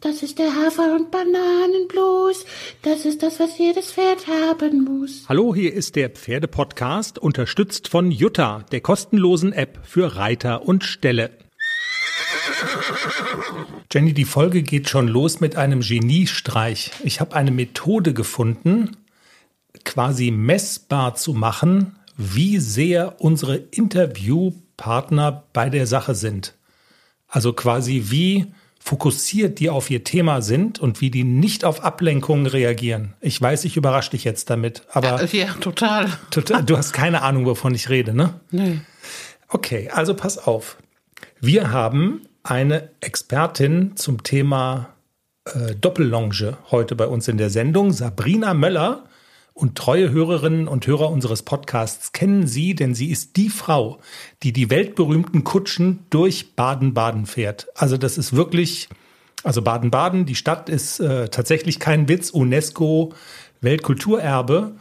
Das ist der Hafer- und Bananenblues. Das ist das, was jedes Pferd haben muss. Hallo, hier ist der Pferdepodcast, unterstützt von Jutta, der kostenlosen App für Reiter und Ställe. Jenny, die Folge geht schon los mit einem Geniestreich. Ich habe eine Methode gefunden, quasi messbar zu machen, wie sehr unsere Interviewpartner bei der Sache sind. Also quasi wie fokussiert die auf ihr Thema sind und wie die nicht auf Ablenkungen reagieren. Ich weiß, ich überrasche dich jetzt damit, aber. Ja, ja total. total. Du hast keine Ahnung, wovon ich rede, ne? Nee. Okay, also pass auf. Wir haben eine Expertin zum Thema äh, Doppellonge heute bei uns in der Sendung, Sabrina Möller. Und treue Hörerinnen und Hörer unseres Podcasts kennen sie, denn sie ist die Frau, die die weltberühmten Kutschen durch Baden-Baden fährt. Also das ist wirklich, also Baden-Baden, die Stadt ist äh, tatsächlich kein Witz, UNESCO Weltkulturerbe.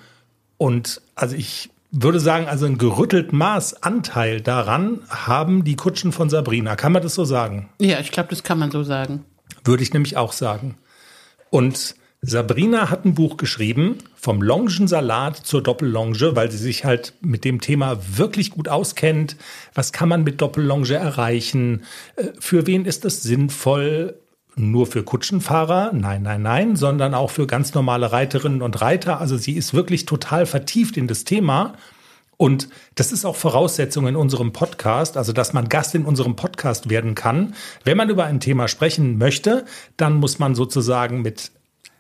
Und also ich würde sagen, also ein gerüttelt Maß Anteil daran haben die Kutschen von Sabrina. Kann man das so sagen? Ja, ich glaube, das kann man so sagen. Würde ich nämlich auch sagen. Und Sabrina hat ein Buch geschrieben, vom Longensalat zur Doppellonge, weil sie sich halt mit dem Thema wirklich gut auskennt. Was kann man mit Doppellonge erreichen? Äh, für wen ist das sinnvoll? Nur für Kutschenfahrer? Nein, nein, nein, sondern auch für ganz normale Reiterinnen und Reiter. Also sie ist wirklich total vertieft in das Thema. Und das ist auch Voraussetzung in unserem Podcast, also dass man Gast in unserem Podcast werden kann. Wenn man über ein Thema sprechen möchte, dann muss man sozusagen mit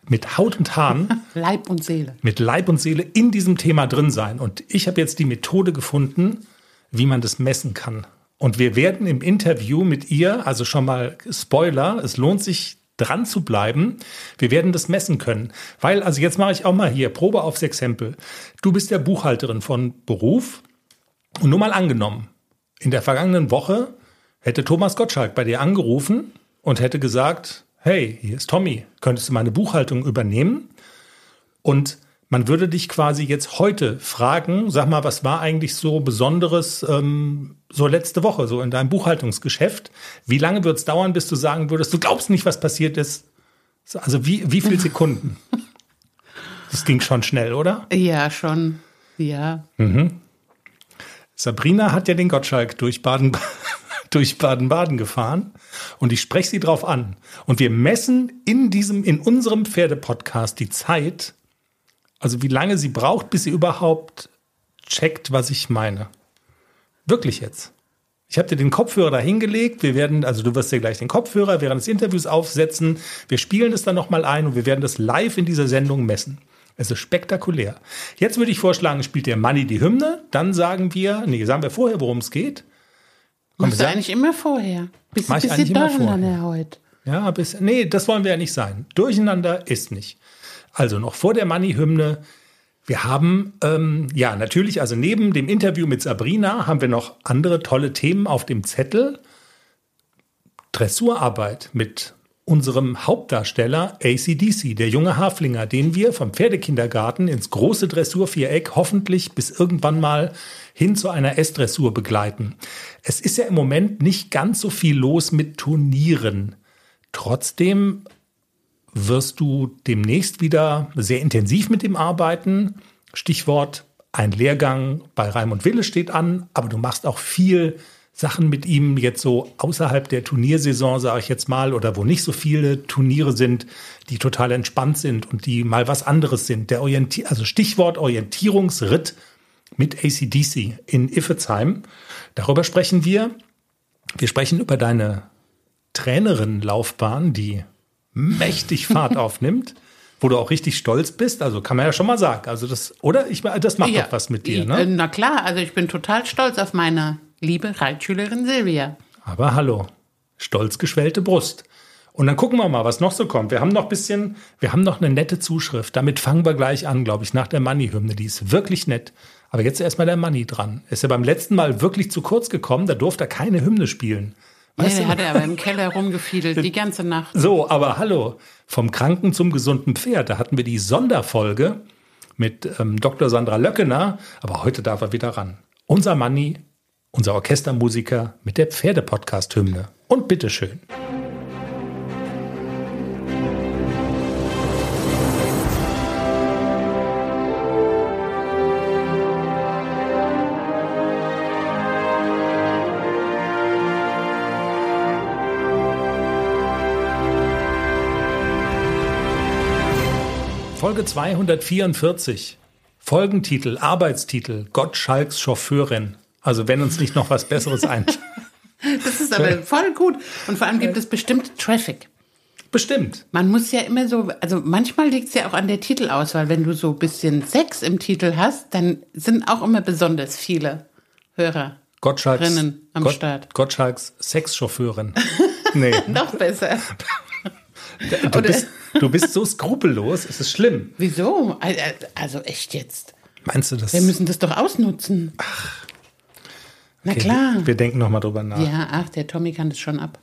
mit Haut und Haaren, Leib und Seele, mit Leib und Seele in diesem Thema drin sein. Und ich habe jetzt die Methode gefunden, wie man das messen kann. Und wir werden im Interview mit ihr, also schon mal Spoiler, es lohnt sich dran zu bleiben. Wir werden das messen können. Weil, also jetzt mache ich auch mal hier Probe aufs Exempel. Du bist ja Buchhalterin von Beruf. Und nur mal angenommen, in der vergangenen Woche hätte Thomas Gottschalk bei dir angerufen und hätte gesagt, hey, hier ist Tommy, könntest du meine Buchhaltung übernehmen? Und man würde dich quasi jetzt heute fragen, sag mal, was war eigentlich so Besonderes ähm, so letzte Woche, so in deinem Buchhaltungsgeschäft? Wie lange wird es dauern, bis du sagen würdest, du glaubst nicht, was passiert ist? Also wie, wie viele Sekunden? Das ging schon schnell, oder? Ja, schon. Ja. Mhm. Sabrina hat ja den Gottschalk durch Baden durch Baden-Baden gefahren und ich spreche sie drauf an. Und wir messen in diesem, in unserem Pferdepodcast die Zeit, also wie lange sie braucht, bis sie überhaupt checkt, was ich meine. Wirklich jetzt. Ich habe dir den Kopfhörer da hingelegt. Wir werden, also du wirst dir gleich den Kopfhörer während des Interviews aufsetzen. Wir spielen es dann nochmal ein und wir werden das live in dieser Sendung messen. Es ist spektakulär. Jetzt würde ich vorschlagen, spielt der Manni die Hymne. Dann sagen wir, nee, sagen wir vorher, worum es geht. Machst du eigentlich immer vorher? Bist du bisschen durcheinander heute? Ja, bis, nee, das wollen wir ja nicht sein. Durcheinander ist nicht. Also noch vor der Money-Hymne. Wir haben, ähm, ja, natürlich, also neben dem Interview mit Sabrina haben wir noch andere tolle Themen auf dem Zettel. Dressurarbeit mit unserem Hauptdarsteller ACDC, der junge Haflinger, den wir vom Pferdekindergarten ins große Dressurviereck hoffentlich bis irgendwann mal hin zu einer S-Dressur begleiten. Es ist ja im Moment nicht ganz so viel los mit Turnieren. Trotzdem wirst du demnächst wieder sehr intensiv mit dem arbeiten. Stichwort ein Lehrgang bei Raimund Wille steht an, aber du machst auch viel Sachen mit ihm jetzt so außerhalb der Turniersaison, sage ich jetzt mal, oder wo nicht so viele Turniere sind, die total entspannt sind und die mal was anderes sind. Der Orienti also Stichwort Orientierungsritt mit ACDC in Iffezheim. Darüber sprechen wir. Wir sprechen über deine Trainerinnenlaufbahn, die mächtig Fahrt aufnimmt wo du auch richtig stolz bist. Also kann man ja schon mal sagen. Also das, oder? Ich, das macht ja, doch was mit dir, ne? Na klar, also ich bin total stolz auf meine liebe Reitschülerin Silvia. Aber hallo, stolz geschwellte Brust. Und dann gucken wir mal, was noch so kommt. Wir haben noch ein bisschen, wir haben noch eine nette Zuschrift. Damit fangen wir gleich an, glaube ich, nach der Money-Hymne. Die ist wirklich nett. Aber jetzt erstmal der Money dran. Ist ja beim letzten Mal wirklich zu kurz gekommen. Da durfte er keine Hymne spielen. Weißt nee, der hat er aber im Keller rumgefiedelt, die ganze Nacht. So, aber hallo. Vom Kranken zum gesunden Pferd. Da hatten wir die Sonderfolge mit ähm, Dr. Sandra Löckener. Aber heute darf er wieder ran. Unser Money unser Orchestermusiker mit der Pferdepodcast-Hymne. Und bitteschön. Folge 244. Folgentitel, Arbeitstitel, Gottschalks Chauffeurin. Also wenn uns nicht noch was Besseres einfällt. Das ist aber voll gut. Und vor allem gibt es bestimmt Traffic. Bestimmt. Man muss ja immer so, also manchmal liegt es ja auch an der Titelauswahl. Wenn du so ein bisschen Sex im Titel hast, dann sind auch immer besonders viele Hörer. Gottschalks, am Gott, Start. Gottschalks Sexchauffeurin. Nee. Noch besser. Du bist, du bist so skrupellos, es ist schlimm. Wieso? Also echt jetzt. Meinst du das? Wir müssen das doch ausnutzen. Ach. Na Okay, klar. Wir, wir denken nochmal drüber nach. Ja, ach, der Tommy kann das schon ab.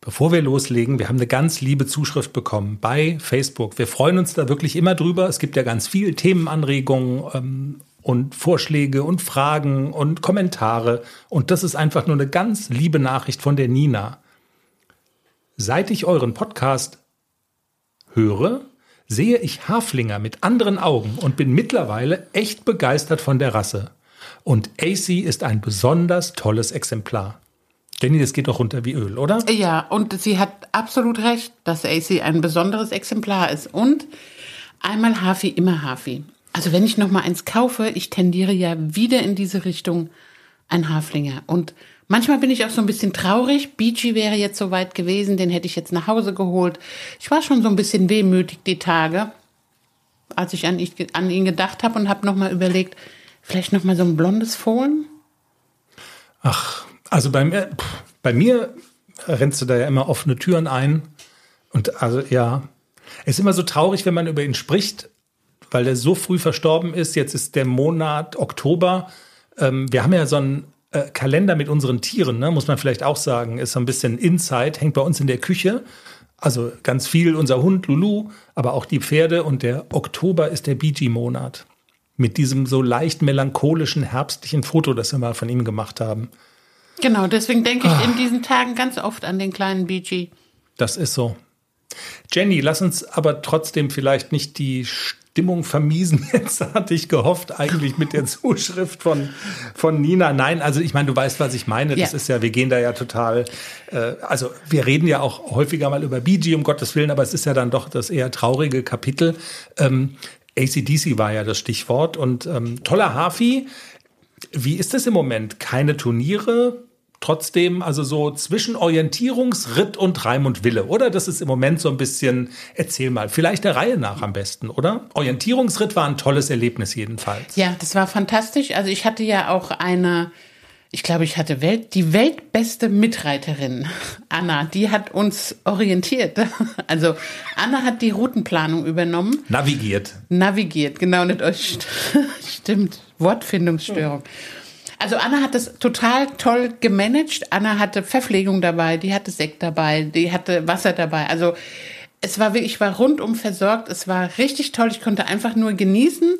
Bevor wir loslegen, wir haben eine ganz liebe Zuschrift bekommen bei Facebook. Wir freuen uns da wirklich immer drüber. Es gibt ja ganz viele Themenanregungen ähm, und Vorschläge und Fragen und Kommentare. Und das ist einfach nur eine ganz liebe Nachricht von der Nina. Seit ich euren Podcast höre, sehe ich Haflinger mit anderen Augen und bin mittlerweile echt begeistert von der Rasse. Und AC ist ein besonders tolles Exemplar. Jenny, das geht doch runter wie Öl, oder? Ja, und sie hat absolut recht, dass AC ein besonderes Exemplar ist. Und einmal Hafi, immer Hafi. Also wenn ich noch mal eins kaufe, ich tendiere ja wieder in diese Richtung ein Haflinger. Und manchmal bin ich auch so ein bisschen traurig. Beachy wäre jetzt soweit gewesen, den hätte ich jetzt nach Hause geholt. Ich war schon so ein bisschen wehmütig die Tage, als ich an, ich, an ihn gedacht habe und habe noch mal überlegt, vielleicht noch mal so ein blondes Fohlen. Ach, also bei mir, bei mir rennst du da ja immer offene Türen ein. Und also ja, es ist immer so traurig, wenn man über ihn spricht, weil der so früh verstorben ist. Jetzt ist der Monat Oktober. Ähm, wir haben ja so einen äh, Kalender mit unseren Tieren, ne? muss man vielleicht auch sagen. Ist so ein bisschen Inside, hängt bei uns in der Küche. Also ganz viel unser Hund Lulu, aber auch die Pferde. Und der Oktober ist der Bee-Monat. Mit diesem so leicht melancholischen, herbstlichen Foto, das wir mal von ihm gemacht haben. Genau, deswegen denke ich in diesen Tagen ganz oft an den kleinen Beachy. Das ist so. Jenny, lass uns aber trotzdem vielleicht nicht die Stimmung vermiesen. Jetzt hatte ich gehofft, eigentlich mit der Zuschrift von, von Nina. Nein, also ich meine, du weißt, was ich meine. Das Ja. ist ja, wir gehen da ja total, äh, also wir reden ja auch häufiger mal über BG, um Gottes Willen, aber es ist ja dann doch das eher traurige Kapitel. Ähm, ACDC war ja das Stichwort und ähm, toller Hafi. Wie ist es im Moment? Keine Turniere? Trotzdem, also so zwischen Orientierungsritt und Reim und Wille, oder? Das ist im Moment so ein bisschen, erzähl mal, vielleicht der Reihe nach am besten, oder? Orientierungsritt war ein tolles Erlebnis jedenfalls. Ja, das war fantastisch. Also ich hatte ja auch eine, ich glaube, ich hatte Welt, die weltbeste Mitreiterin, Anna, die hat uns orientiert. Also Anna hat die Routenplanung übernommen, Navigiert. navigiert, genau, nicht euch stimmt, Wortfindungsstörung. Also Anna hat das total toll gemanagt. Anna hatte Verpflegung dabei, die hatte Sekt dabei, die hatte Wasser dabei. Also es war wirklich, ich war rundum versorgt. Es war richtig toll. Ich konnte einfach nur genießen.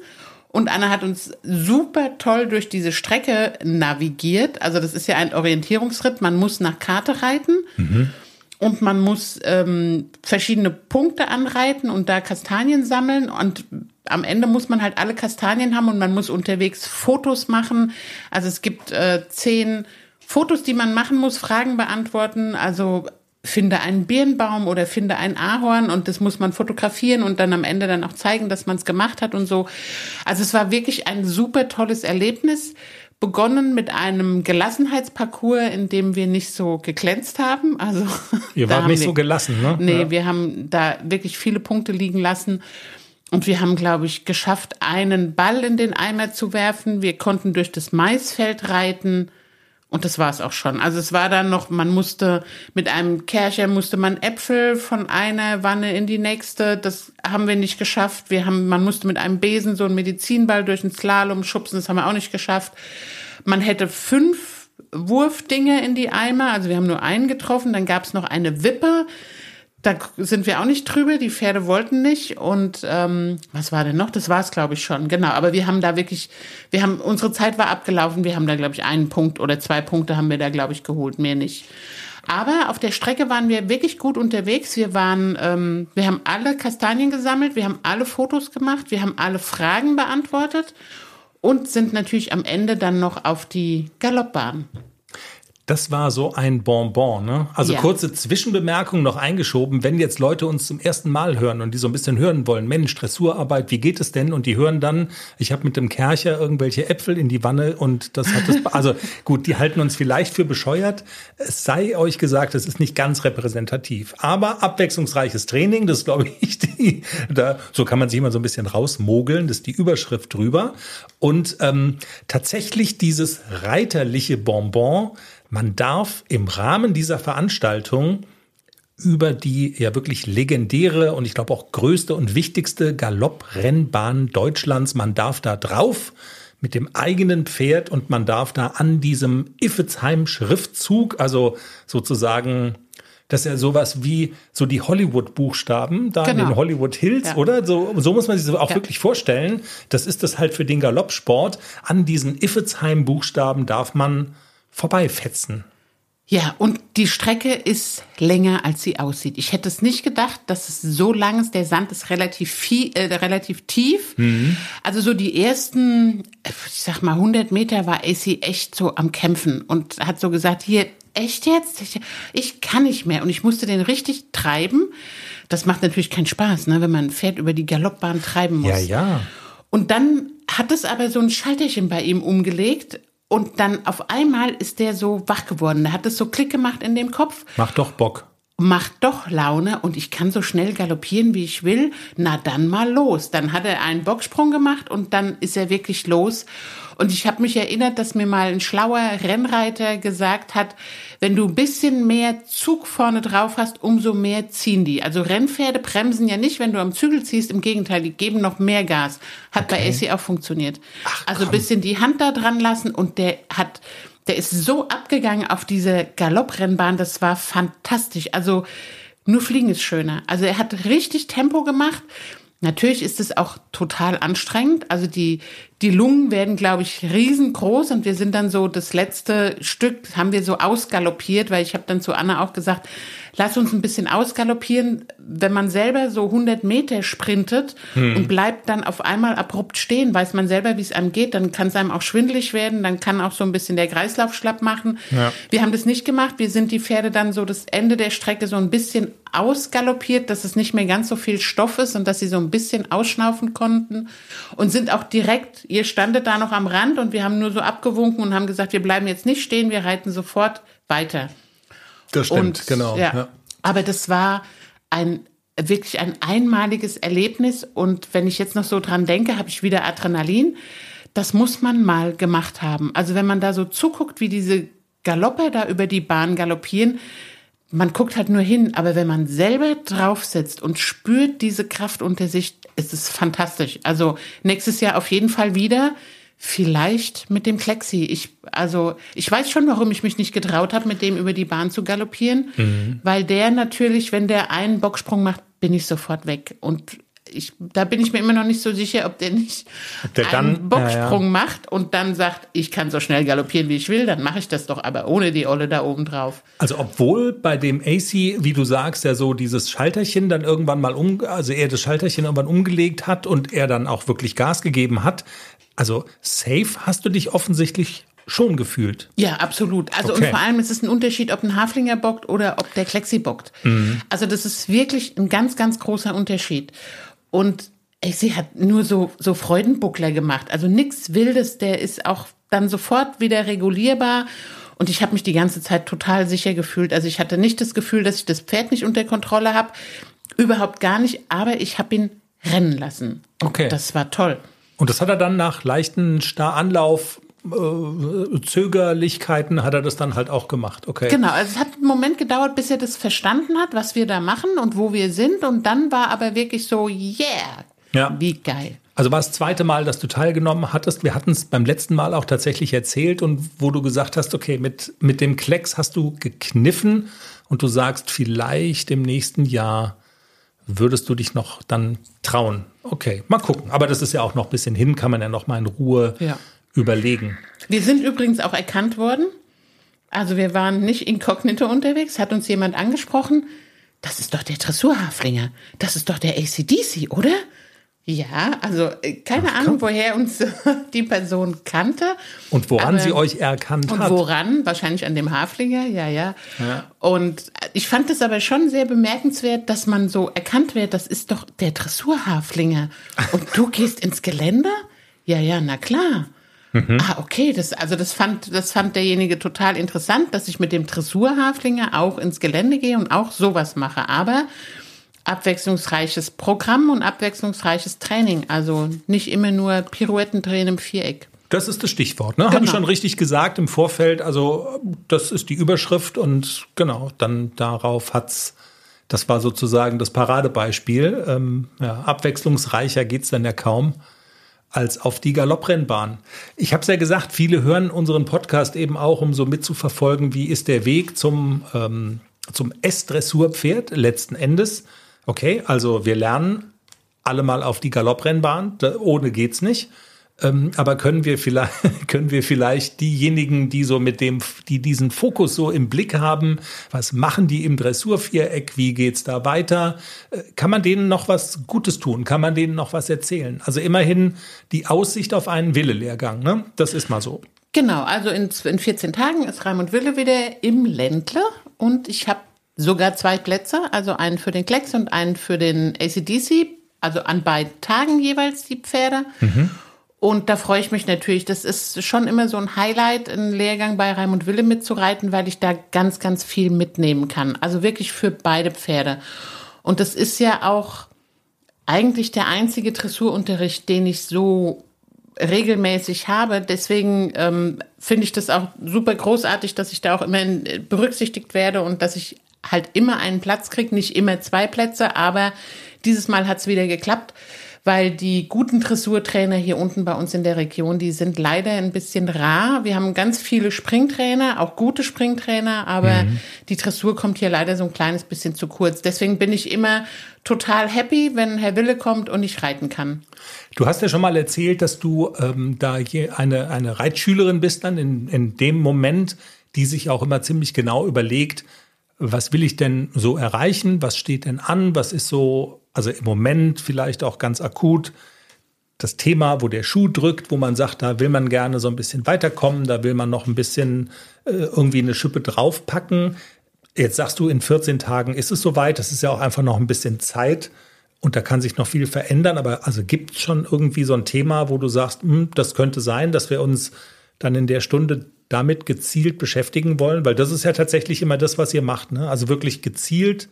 Und Anna hat uns super toll durch diese Strecke navigiert. Also das ist ja ein Orientierungsritt. Man muss nach Karte reiten. Und man muss ähm, verschiedene Punkte anreiten und da Kastanien sammeln. Und am Ende muss man halt alle Kastanien haben und man muss unterwegs Fotos machen. Also es gibt äh, zehn Fotos, die man machen muss, Fragen beantworten. Also finde einen Birnbaum oder finde ein Ahorn und das muss man fotografieren und dann am Ende dann auch zeigen, dass man es gemacht hat und so. Also es war wirklich ein super tolles Erlebnis. Begonnen mit einem Gelassenheitsparcours, in dem wir nicht so geglänzt haben. Also Ihr wart nicht wir- so gelassen, ne? Nee, Ja. wir haben da wirklich viele Punkte liegen lassen. Und wir haben, glaube ich, geschafft, einen Ball in den Eimer zu werfen. Wir konnten durch das Maisfeld reiten. Und das war es auch schon. Also es war dann noch, man musste mit einem Kercher musste man Äpfel von einer Wanne in die nächste. Das haben wir nicht geschafft. Wir haben, man musste mit einem Besen so einen Medizinball durch den Slalom schubsen. Das haben wir auch nicht geschafft. Man hätte fünf Wurfdinge in die Eimer. Also wir haben nur einen getroffen. Dann gab es noch eine Wippe. Da sind wir auch nicht drüber. Die Pferde wollten nicht. Und ähm, was war denn noch? Das war es, glaube ich, schon. Genau. Aber wir haben da wirklich, wir haben, unsere Zeit war abgelaufen. Wir haben da, glaube ich, einen Punkt oder zwei Punkte haben wir da, glaube ich, geholt. Mehr nicht. Aber auf der Strecke waren wir wirklich gut unterwegs. Wir waren, ähm, wir haben alle Kastanien gesammelt, wir haben alle Fotos gemacht, wir haben alle Fragen beantwortet und sind natürlich am Ende dann noch auf die Galoppbahn. Das war so ein Bonbon, ne? Also Ja. kurze Zwischenbemerkung noch eingeschoben, wenn jetzt Leute uns zum ersten Mal hören und die so ein bisschen hören wollen, Mensch, Dressurarbeit, wie geht es denn? Und die hören dann, ich habe mit dem Kercher irgendwelche Äpfel in die Wanne und das hat es, also gut, die halten uns vielleicht für bescheuert. Es sei euch gesagt, es ist nicht ganz repräsentativ, aber abwechslungsreiches Training, das glaube ich, die, da, so kann man sich immer so ein bisschen rausmogeln, das ist die Überschrift drüber. Und ähm, tatsächlich dieses reiterliche Bonbon, man darf im Rahmen dieser Veranstaltung über die ja wirklich legendäre und ich glaube auch größte und wichtigste Galopprennbahn Deutschlands. Man darf da drauf mit dem eigenen Pferd und man darf da an diesem Iffezheim-Schriftzug, also sozusagen, das ist ja sowas wie so die Hollywood-Buchstaben da in Genau. den Hollywood Hills, Ja. oder? So, so muss man sich das auch Ja. wirklich vorstellen. Das ist das halt für den Galoppsport. An diesen Iffezheim-Buchstaben darf man vorbeifetzen. Ja, und die Strecke ist länger, als sie aussieht. Ich hätte es nicht gedacht, dass es so lang ist. Der Sand ist relativ, viel, äh, relativ tief. Also so die ersten, äh, ich sag mal, 100 Meter war AC echt so am Kämpfen und hat so gesagt, hier, echt jetzt? Ich, ich kann nicht mehr. Und ich musste den richtig treiben. Das macht natürlich keinen Spaß, ne, wenn man ein Pferd über die Galoppbahn treiben muss. Ja, ja. Und dann hat es aber so ein Schalterchen bei ihm umgelegt und dann auf einmal ist der so wach geworden. Da hat es so Klick gemacht in dem Kopf, Macht doch Bock. Macht doch Laune und ich kann so schnell galoppieren, wie ich will. Na dann mal los. Dann hat er einen Bocksprung gemacht und dann ist er wirklich los. Und ich habe mich erinnert, dass mir mal ein schlauer Rennreiter gesagt hat, wenn du ein bisschen mehr Zug vorne drauf hast, umso mehr ziehen die. Also Rennpferde bremsen ja nicht, wenn du am Zügel ziehst. Im Gegenteil, die geben noch mehr Gas. Hat bei AC auch funktioniert. also ein bisschen die Hand da dran lassen und der hat, der ist so abgegangen auf diese Galopprennbahn. Das war fantastisch. Also nur Fliegen ist schöner. Also er hat richtig Tempo gemacht. Natürlich ist es auch total anstrengend. Also die, die Lungen werden, glaube ich, riesengroß und wir sind dann so das letzte Stück haben wir so ausgaloppiert, weil ich habe dann zu Anna auch gesagt, lass uns ein bisschen ausgaloppieren. Wenn man selber so 100 Meter sprintet und bleibt dann auf einmal abrupt stehen, weiß man selber, wie es einem geht, dann kann es einem auch schwindelig werden, dann kann auch so ein bisschen der Kreislauf schlapp machen. Ja. Wir haben das nicht gemacht. Wir sind die Pferde dann so das Ende der Strecke so ein bisschen ausgaloppiert, dass es nicht mehr ganz so viel Stoff ist und dass sie so ein bisschen ausschnaufen konnten und sind auch direkt, ihr standet da noch am Rand und wir haben nur so abgewunken und haben gesagt, wir bleiben jetzt nicht stehen, wir reiten sofort weiter. Das Und, genau. Ja. Aber das war ein wirklich ein einmaliges Erlebnis und wenn ich jetzt noch so dran denke, habe ich wieder Adrenalin. Das muss man mal gemacht haben. Also wenn man da so zuguckt, wie diese Galopper da über die Bahn galoppieren, man guckt halt nur hin, aber wenn man selber drauf sitzt und spürt diese Kraft unter sich, ist es fantastisch. Also nächstes Jahr auf jeden Fall wieder. Vielleicht mit dem Klexi. Ich, also, ich weiß schon, warum ich mich nicht getraut habe, mit dem über die Bahn zu galoppieren. Weil der natürlich, wenn der einen Bocksprung macht, bin ich sofort weg. Und ich, da bin ich mir immer noch nicht so sicher, ob der nicht der einen dann- Bocksprung ja, ja. macht und dann sagt, ich kann so schnell galoppieren, wie ich will, dann mache ich das doch, aber ohne die Olle da oben drauf. Also obwohl bei dem AC, wie du sagst, ja so dieses Schalterchen dann irgendwann mal um, also er das Schalterchen irgendwann umgelegt hat und er dann auch wirklich Gas gegeben hat. Also safe hast du dich offensichtlich schon gefühlt. Ja, absolut. Also Okay. und vor allem ist es ein Unterschied, ob ein Haflinger bockt oder ob der Klexi bockt. Also das ist wirklich ein ganz, ganz großer Unterschied. Und ey, sie hat nur so, so Freudenbuckler gemacht. Also nichts Wildes, der ist auch dann sofort wieder regulierbar. Und ich habe mich die ganze Zeit total sicher gefühlt. Also ich hatte nicht das Gefühl, dass ich das Pferd nicht unter Kontrolle habe. Überhaupt gar nicht. Aber ich habe ihn rennen lassen. Okay. Das war toll. Und das hat er dann nach leichten Staranlauf, äh, Zögerlichkeiten, hat er das dann halt auch gemacht. Okay. Genau, also es hat einen Moment gedauert, bis er das verstanden hat, was wir da machen und wo wir sind. Und dann war aber wirklich so, yeah, Ja. wie geil. Also war das zweite Mal, dass du teilgenommen hattest. Wir hatten es beim letzten Mal auch tatsächlich erzählt und wo du gesagt hast, okay, mit, mit dem Klecks hast du gekniffen und du sagst, vielleicht im nächsten Jahr würdest du dich noch dann trauen. Okay, mal gucken. Aber das ist ja auch noch ein bisschen hin, kann man ja noch mal in Ruhe Ja. überlegen. Wir sind übrigens auch erkannt worden. Also wir waren nicht inkognito unterwegs, hat uns jemand angesprochen. Das ist doch der Dressurhaflinger. Das ist doch der ACDC, oder? Ja, also äh, keine Ach, Ahnung, woher uns die Person kannte. Und woran aber, sie euch erkannt und hat. Und woran? Wahrscheinlich an dem Haflinger, ja, ja, ja. Und ich fand es aber schon sehr bemerkenswert, dass man so erkannt wird, das ist doch der Dressurhaflinger. Und du gehst ins Gelände? Ja, ja, na klar. Mhm. Ah, okay, das, also das fand, das fand derjenige total interessant, dass ich mit dem Dressurhaflinger auch ins Gelände gehe und auch sowas mache. Aber abwechslungsreiches Programm und abwechslungsreiches Training. Also nicht immer nur Pirouetten drehen im Viereck. Das ist das Stichwort, ne? Genau. Habe ich schon richtig gesagt im Vorfeld. Also das ist die Überschrift und genau, dann darauf hat's. Das war sozusagen das Paradebeispiel. Ähm, ja, abwechslungsreicher geht's dann ja kaum als auf die Galopprennbahn. Ich habe es ja gesagt, viele hören unseren Podcast eben auch, um so mitzuverfolgen, wie ist der Weg zum, ähm, zum S-Dressurpferd letzten Endes. Okay, also wir lernen alle mal auf die Galopprennbahn, ohne geht's nicht. Ähm, aber können wir vielleicht, können wir vielleicht diejenigen, die so mit dem, die diesen Fokus so im Blick haben, was machen die im Dressurviereck, wie geht's da weiter? Äh, kann man denen noch was Gutes tun? Kann man denen noch was erzählen? Also immerhin die Aussicht auf einen Wille-Lehrgang, ne? Das ist mal so. Genau, also in, in 14 Tagen ist Raimund Wille wieder im Ländle und ich habe Sogar zwei Plätze, also einen für den Klecks und einen für den ACDC, also an beiden Tagen jeweils die Pferde. Mhm. Und da freue ich mich natürlich. Das ist schon immer so ein Highlight, einen Lehrgang bei Raimund Wille mitzureiten, weil ich da ganz, ganz viel mitnehmen kann. Also wirklich für beide Pferde. Und das ist ja auch eigentlich der einzige Dressurunterricht, den ich so regelmäßig habe. Deswegen ähm, finde ich das auch super großartig, dass ich da auch immer berücksichtigt werde und dass ich halt immer einen Platz kriegt, nicht immer zwei Plätze, aber dieses Mal hat es wieder geklappt, weil die guten Dressurtrainer hier unten bei uns in der Region, die sind leider ein bisschen rar. Wir haben ganz viele Springtrainer, auch gute Springtrainer, aber mhm. die Dressur kommt hier leider so ein kleines bisschen zu kurz. Deswegen bin ich immer total happy, wenn Herr Wille kommt und ich reiten kann. Du hast ja schon mal erzählt, dass du ähm, da hier eine, eine Reitschülerin bist dann in, in dem Moment, die sich auch immer ziemlich genau überlegt, was will ich denn so erreichen? Was steht denn an? Was ist so, also im Moment vielleicht auch ganz akut das Thema, wo der Schuh drückt, wo man sagt, da will man gerne so ein bisschen weiterkommen, da will man noch ein bisschen äh, irgendwie eine Schippe draufpacken. Jetzt sagst du, in 14 Tagen ist es soweit. Das ist ja auch einfach noch ein bisschen Zeit. Und da kann sich noch viel verändern. Aber also gibt es schon irgendwie so ein Thema, wo du sagst, hm, das könnte sein, dass wir uns dann in der Stunde damit gezielt beschäftigen wollen? Weil das ist ja tatsächlich immer das, was ihr macht. Ne? Also wirklich gezielt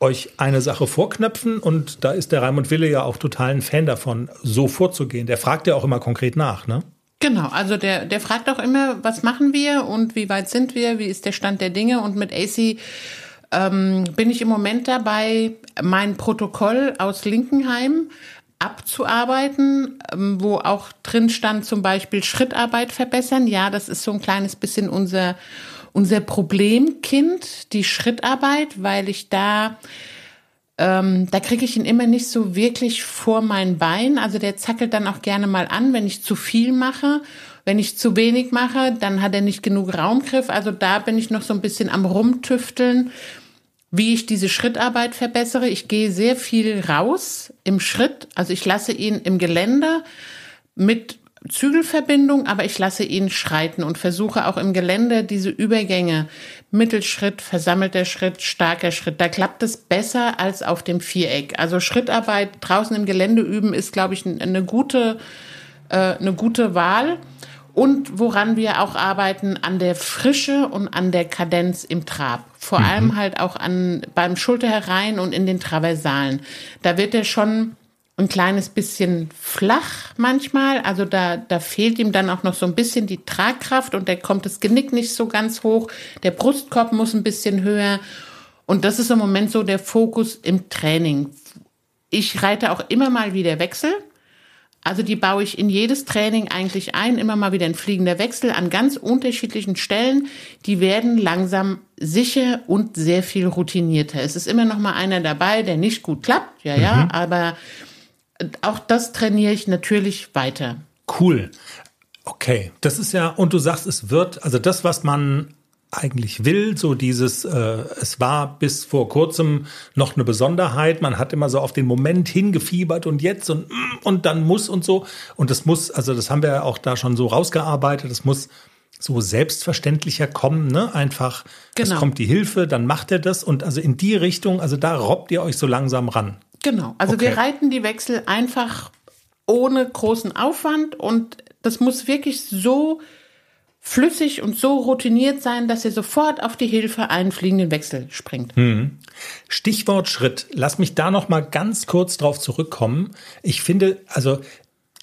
euch eine Sache vorknöpfen und da ist der Raimund Wille ja auch total ein Fan davon, so vorzugehen. Der fragt ja auch immer konkret nach, ne? Genau, also der, der fragt auch immer, was machen wir und wie weit sind wir, wie ist der Stand der Dinge und mit AC ähm, bin ich im Moment dabei, mein Protokoll aus Linkenheim abzuarbeiten, ähm, wo auch drin stand zum Beispiel Schrittarbeit verbessern. Ja, das ist so ein kleines bisschen unser, unser Problemkind, die Schrittarbeit, weil ich da, ähm, da kriege ich ihn immer nicht so wirklich vor mein Bein. Also der zackelt dann auch gerne mal an, wenn ich zu viel mache. Wenn ich zu wenig mache, dann hat er nicht genug Raumgriff. Also da bin ich noch so ein bisschen am Rumtüfteln wie ich diese Schrittarbeit verbessere. Ich gehe sehr viel raus im Schritt. Also ich lasse ihn im Gelände mit Zügelverbindung, aber ich lasse ihn schreiten und versuche auch im Gelände diese Übergänge, Mittelschritt, versammelter Schritt, starker Schritt, da klappt es besser als auf dem Viereck. Also Schrittarbeit draußen im Gelände üben ist, glaube ich, eine gute, äh, eine gute Wahl. Und woran wir auch arbeiten, an der Frische und an der Kadenz im Trab. Vor mhm. allem halt auch an, beim Schulterherein und in den Traversalen. Da wird er schon ein kleines bisschen flach manchmal. Also da, da fehlt ihm dann auch noch so ein bisschen die Tragkraft und da kommt das Genick nicht so ganz hoch. Der Brustkorb muss ein bisschen höher. Und das ist im Moment so der Fokus im Training. Ich reite auch immer mal wieder Wechsel. Also die baue ich in jedes Training eigentlich ein, immer mal wieder ein fliegender Wechsel an ganz unterschiedlichen Stellen. Die werden langsam sicher und sehr viel routinierter. Es ist immer noch mal einer dabei, der nicht gut klappt, ja, ja, mhm. aber auch das trainiere ich natürlich weiter. Cool. Okay, das ist ja, und du sagst, es wird, also das, was man eigentlich will. So dieses, äh, es war bis vor kurzem noch eine Besonderheit. Man hat immer so auf den Moment hingefiebert und jetzt und, mm, und dann muss und so. Und das muss, also das haben wir ja auch da schon so rausgearbeitet. Das muss so selbstverständlicher kommen, ne? Einfach, genau. es kommt die Hilfe, dann macht er das und also in die Richtung, also da robbt ihr euch so langsam ran. Genau, also okay. wir reiten die Wechsel einfach ohne großen Aufwand und das muss wirklich so flüssig und so routiniert sein, dass ihr sofort auf die Hilfe einen fliegenden Wechsel springt. Hm. Stichwort Schritt. Lass mich da noch mal ganz kurz drauf zurückkommen. Ich finde, also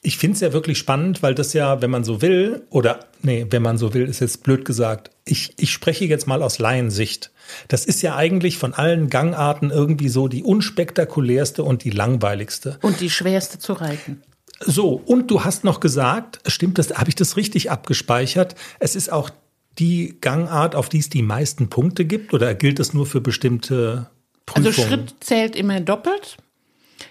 ich finde es ja wirklich spannend, weil das ja, wenn man so will, oder nee, wenn man so will, ist jetzt blöd gesagt. Ich, ich spreche jetzt mal aus Laiensicht. Das ist ja eigentlich von allen Gangarten irgendwie so die unspektakulärste und die langweiligste. Und die schwerste zu reiten. So, und du hast noch gesagt, stimmt das, habe ich das richtig abgespeichert? Es ist auch die Gangart, auf die es die meisten Punkte gibt, oder gilt das nur für bestimmte Prüfungen? Also Schritt zählt immer doppelt.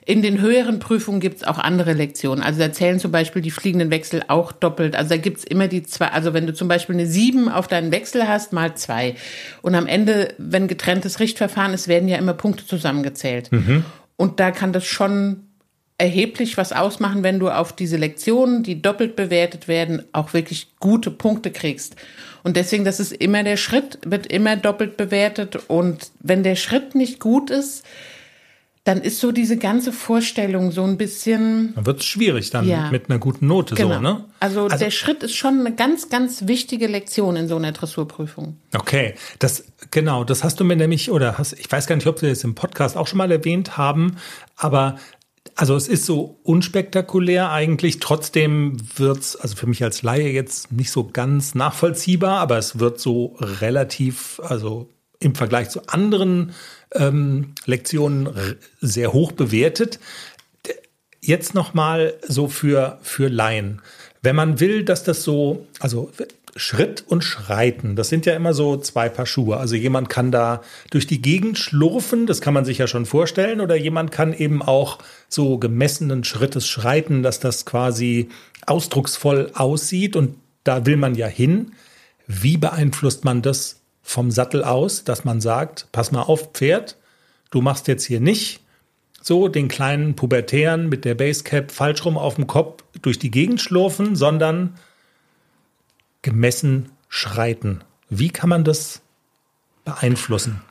In den höheren Prüfungen gibt es auch andere Lektionen. Also da zählen zum Beispiel die fliegenden Wechsel auch doppelt. Also da gibt es immer die zwei, also wenn du zum Beispiel eine sieben auf deinen Wechsel hast, mal zwei. Und am Ende, wenn getrenntes Richtverfahren ist, werden ja immer Punkte zusammengezählt. Mhm. Und da kann das schon erheblich was ausmachen, wenn du auf diese Lektionen, die doppelt bewertet werden, auch wirklich gute Punkte kriegst. Und deswegen, das ist immer der Schritt, wird immer doppelt bewertet. Und wenn der Schritt nicht gut ist, dann ist so diese ganze Vorstellung so ein bisschen. Dann wird es schwierig dann ja. mit einer guten Note genau. so, ne? Also, also, der Schritt ist schon eine ganz, ganz wichtige Lektion in so einer Dressurprüfung. Okay, das genau, das hast du mir nämlich oder hast, ich weiß gar nicht, ob wir das im Podcast auch schon mal erwähnt haben, aber also es ist so unspektakulär eigentlich. Trotzdem wird's also für mich als Laie jetzt nicht so ganz nachvollziehbar, aber es wird so relativ, also im Vergleich zu anderen ähm, Lektionen sehr hoch bewertet. Jetzt nochmal so für, für Laien. Wenn man will, dass das so, also Schritt und Schreiten, das sind ja immer so zwei Paar Schuhe. Also jemand kann da durch die Gegend schlurfen, das kann man sich ja schon vorstellen, oder jemand kann eben auch so gemessenen Schrittes schreiten, dass das quasi ausdrucksvoll aussieht und da will man ja hin. Wie beeinflusst man das vom Sattel aus, dass man sagt, pass mal auf, Pferd, du machst jetzt hier nicht so den kleinen Pubertären mit der Basecap falsch rum auf dem Kopf durch die Gegend schlurfen, sondern gemessen schreiten. Wie kann man das beeinflussen?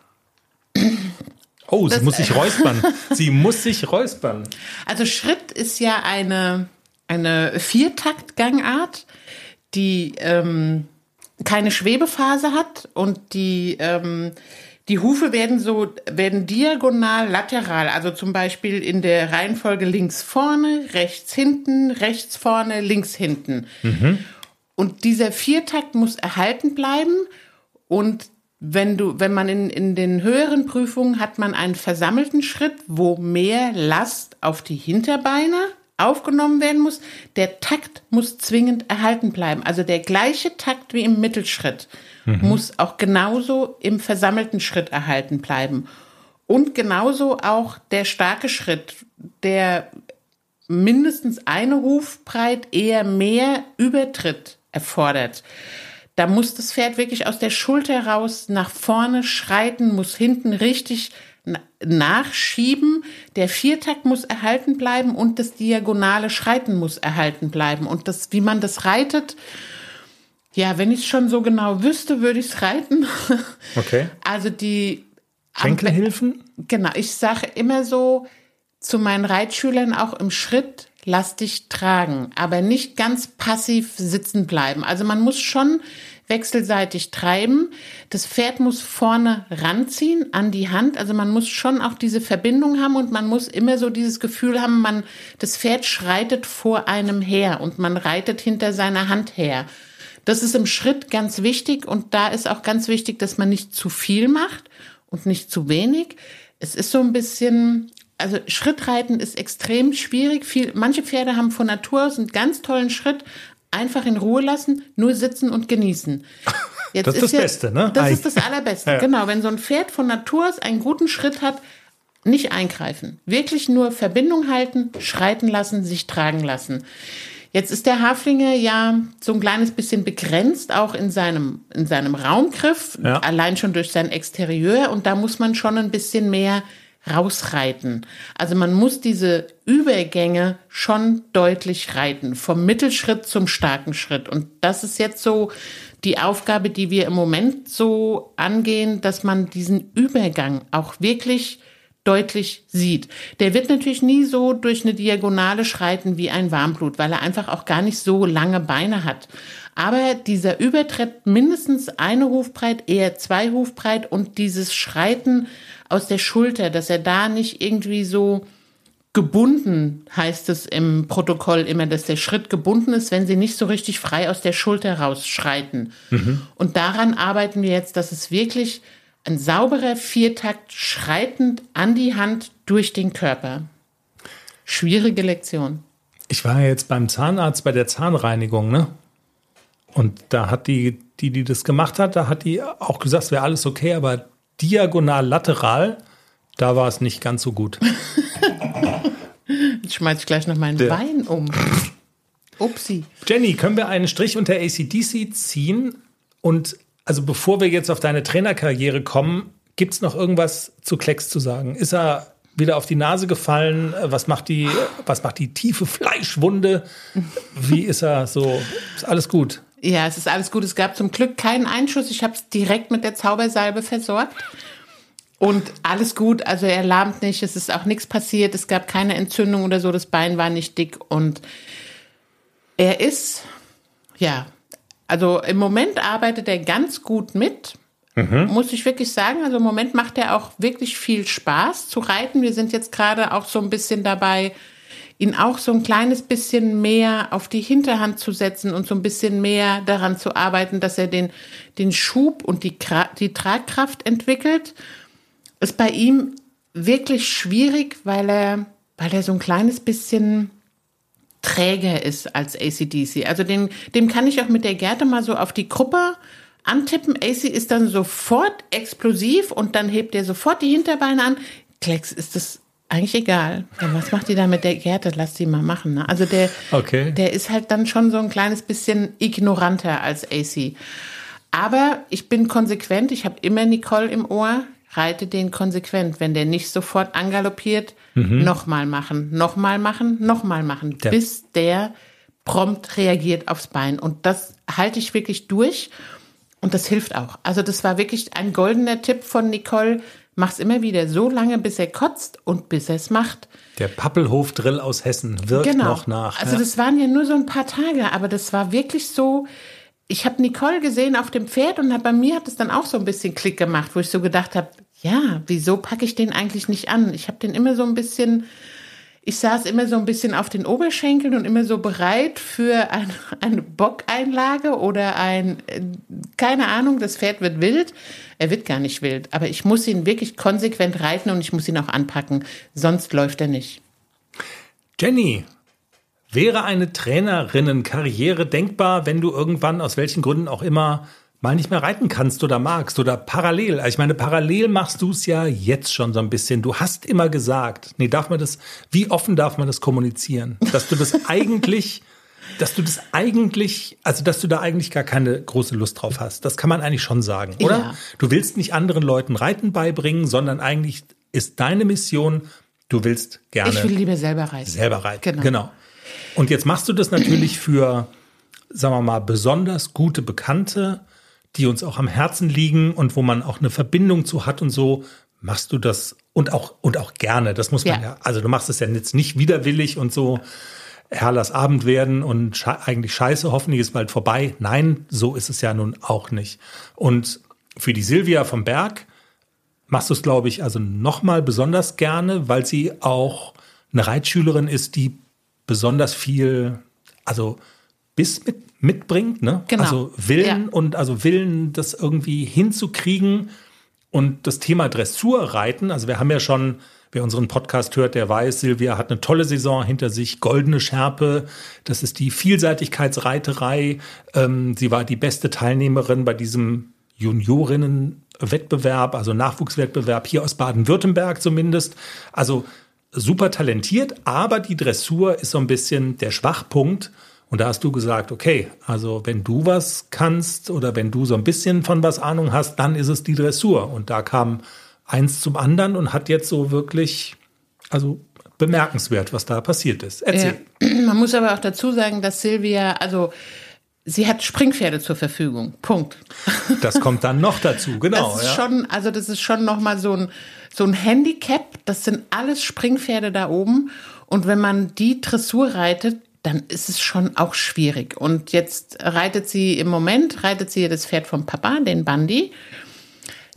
Oh, sie das, muss sich räuspern. sie muss sich räuspern. Also Schritt ist ja eine, eine Viertaktgangart, die ähm, keine Schwebephase hat und die ähm, die Hufe werden so, werden diagonal, lateral, also zum Beispiel in der Reihenfolge links vorne, rechts hinten, rechts vorne, links hinten. Mhm. Und dieser Viertakt muss erhalten bleiben und wenn du, wenn man in, in den höheren Prüfungen hat man einen versammelten Schritt, wo mehr Last auf die Hinterbeine aufgenommen werden muss. Der Takt muss zwingend erhalten bleiben. Also der gleiche Takt wie im Mittelschritt mhm. muss auch genauso im versammelten Schritt erhalten bleiben. Und genauso auch der starke Schritt, der mindestens eine Hufbreit eher mehr Übertritt erfordert. Da muss das Pferd wirklich aus der Schulter raus nach vorne schreiten, muss hinten richtig nachschieben. Der Viertakt muss erhalten bleiben und das diagonale Schreiten muss erhalten bleiben. Und das, wie man das reitet, ja, wenn ich es schon so genau wüsste, würde ich es reiten. Okay. Also die Schenkelhilfen? Genau, ich sage immer so zu meinen Reitschülern auch im Schritt, lass dich tragen, aber nicht ganz passiv sitzen bleiben. Also man muss schon wechselseitig treiben. Das Pferd muss vorne ranziehen an die Hand. Also man muss schon auch diese Verbindung haben und man muss immer so dieses Gefühl haben, man, das Pferd schreitet vor einem her und man reitet hinter seiner Hand her. Das ist im Schritt ganz wichtig und da ist auch ganz wichtig, dass man nicht zu viel macht und nicht zu wenig. Es ist so ein bisschen, also Schrittreiten ist extrem schwierig. Viel, manche Pferde haben von Natur aus einen ganz tollen Schritt. Einfach in Ruhe lassen, nur sitzen und genießen. Jetzt das ist das ja, Beste, ne? Das ist das Allerbeste, ja. genau. Wenn so ein Pferd von Natur aus einen guten Schritt hat, nicht eingreifen. Wirklich nur Verbindung halten, schreiten lassen, sich tragen lassen. Jetzt ist der Haflinger ja so ein kleines bisschen begrenzt, auch in seinem, in seinem Raumgriff, Ja. allein schon durch sein Exterieur. Und da muss man schon ein bisschen mehr rausreiten. Also man muss diese Übergänge schon deutlich reiten, vom Mittelschritt zum starken Schritt. Und das ist jetzt so die Aufgabe, die wir im Moment so angehen, dass man diesen Übergang auch wirklich deutlich sieht. Der wird natürlich nie so durch eine Diagonale schreiten wie ein Warmblut, weil er einfach auch gar nicht so lange Beine hat. Aber dieser Übertritt mindestens eine Hufbreit, eher zwei Hufbreit und dieses Schreiten aus der Schulter, dass er da nicht irgendwie so gebunden, heißt es im Protokoll immer, dass der Schritt gebunden ist, wenn sie nicht so richtig frei aus der Schulter rausschreiten. Und daran arbeiten wir jetzt, dass es wirklich ein sauberer Viertakt schreitend an die Hand durch den Körper. Schwierige Lektion. Ich war ja jetzt beim Zahnarzt bei der Zahnreinigung, ne? Und da hat die, die, die das gemacht hat, da hat die auch gesagt, es wäre alles okay, aber diagonal lateral, da war es nicht ganz so gut. Jetzt schmeiß ich gleich noch meinen Der- Wein um. Upsi. Jenny, können wir einen Strich unter ACDC ziehen? Und also bevor wir jetzt auf deine Trainerkarriere kommen, gibt es noch irgendwas zu Klecks zu sagen? Ist er wieder auf die Nase gefallen? Was macht die, was macht die tiefe Fleischwunde? Wie ist er so? Ist alles gut? Ja, es ist alles gut. Es gab zum Glück keinen Einschuss. Ich habe es direkt mit der Zaubersalbe versorgt. Und alles gut. Also er lahmt nicht. Es ist auch nichts passiert. Es gab keine Entzündung oder so. Das Bein war nicht dick. Und er ist, ja, also im Moment arbeitet er ganz gut mit. Muss ich wirklich sagen. Also im Moment macht er auch wirklich viel Spaß zu reiten. Wir sind jetzt gerade auch so ein bisschen dabei, ihn auch so ein kleines bisschen mehr auf die Hinterhand zu setzen und so ein bisschen mehr daran zu arbeiten, dass er den, den Schub und die, die Tragkraft entwickelt. Ist bei ihm wirklich schwierig, weil er, weil er so ein kleines bisschen träger ist als ACDC. Also den, dem kann ich auch mit der Gerte mal so auf die Gruppe antippen. AC ist dann sofort explosiv und dann hebt er sofort die Hinterbeine an. Klecks ist das eigentlich egal. Ja, was macht die da mit der Gerte? Lass die mal machen. Ne? Also der, Okay. der ist halt dann schon so ein kleines bisschen ignoranter als AC. Aber ich bin konsequent. Ich habe immer Nicole im Ohr. Reite den konsequent. Wenn der nicht sofort angaloppiert, nochmal machen, nochmal machen, nochmal machen, Der- bis der prompt reagiert aufs Bein. Und das halte ich wirklich durch. Und das hilft auch. Also das war wirklich ein goldener Tipp von Nicole. Mach's immer wieder so lange, bis er kotzt und bis er es macht. Der Pappelhof-Drill aus Hessen wirkt noch nach. Also ja. das waren ja nur so ein paar Tage, aber das war wirklich so. Ich habe Nicole gesehen auf dem Pferd und hab, bei mir hat es dann auch so ein bisschen Klick gemacht, wo ich so gedacht habe, ja, wieso packe ich den eigentlich nicht an? Ich habe den immer so ein bisschen, ich saß immer so ein bisschen auf den Oberschenkeln und immer so bereit für ein, eine Bockeinlage oder ein, äh, keine Ahnung, das Pferd wird wild. Er wird gar nicht wild, aber ich muss ihn wirklich konsequent reiten und ich muss ihn auch anpacken, sonst läuft er nicht. Jenny, wäre eine Trainerinnenkarriere denkbar, wenn du irgendwann aus welchen Gründen auch immer mal nicht mehr reiten kannst oder magst oder parallel? Ich meine, parallel machst du es ja jetzt schon so ein bisschen. Du hast immer gesagt, nee, darf man das, wie offen darf man das kommunizieren? Dass du das eigentlich, dass du das eigentlich, also dass du da eigentlich gar keine große Lust drauf hast. Das kann man eigentlich schon sagen, oder? Ja. Du willst nicht anderen Leuten Reiten beibringen, sondern eigentlich ist deine Mission, du willst gerne Ich will lieber selber reiten. selber reiten. Genau. Genau. Und jetzt machst du das natürlich für, sagen wir mal, besonders gute Bekannte, die uns auch am Herzen liegen und wo man auch eine Verbindung zu hat und so. Machst du das und auch, und auch gerne. Das muss man Ja. ja. Also du machst es ja jetzt nicht widerwillig und so. Herr, lass Abend werden und sche eigentlich scheiße, hoffentlich ist bald vorbei. Nein, so ist es ja nun auch nicht. Und für die Silvia vom Berg machst du es, glaube ich, also nochmal besonders gerne, weil sie auch eine Reitschülerin ist, die besonders viel, also Biss mit, mitbringt, ne? Genau. Also Willen Ja. und also Willen, das irgendwie hinzukriegen. Und das Thema Dressurreiten, also wir haben ja schon, wer unseren Podcast hört, der weiß, Silvia hat eine tolle Saison hinter sich, goldene Schärpe, das ist die Vielseitigkeitsreiterei. Ähm, sie war die beste Teilnehmerin bei diesem Juniorinnenwettbewerb, also Nachwuchswettbewerb hier aus Baden-Württemberg zumindest. Also super talentiert, aber die Dressur ist so ein bisschen der Schwachpunkt. Und da hast du gesagt, okay, also wenn du was kannst oder wenn du so ein bisschen von was Ahnung hast, dann ist es die Dressur. Und da kam eins zum anderen und hat jetzt so wirklich, also bemerkenswert, was da passiert ist. Erzähl. Ja. Man muss aber auch dazu sagen, dass Silvia, also sie hat Springpferde zur Verfügung. Punkt. Das kommt dann noch dazu, genau. Das ist ja. schon, also das ist schon noch mal so ein so ein Handicap. Das sind alles Springpferde da oben und wenn man die Dressur reitet, dann ist es schon auch schwierig. Und jetzt reitet sie im Moment, reitet sie das Pferd vom Papa, den Bandi.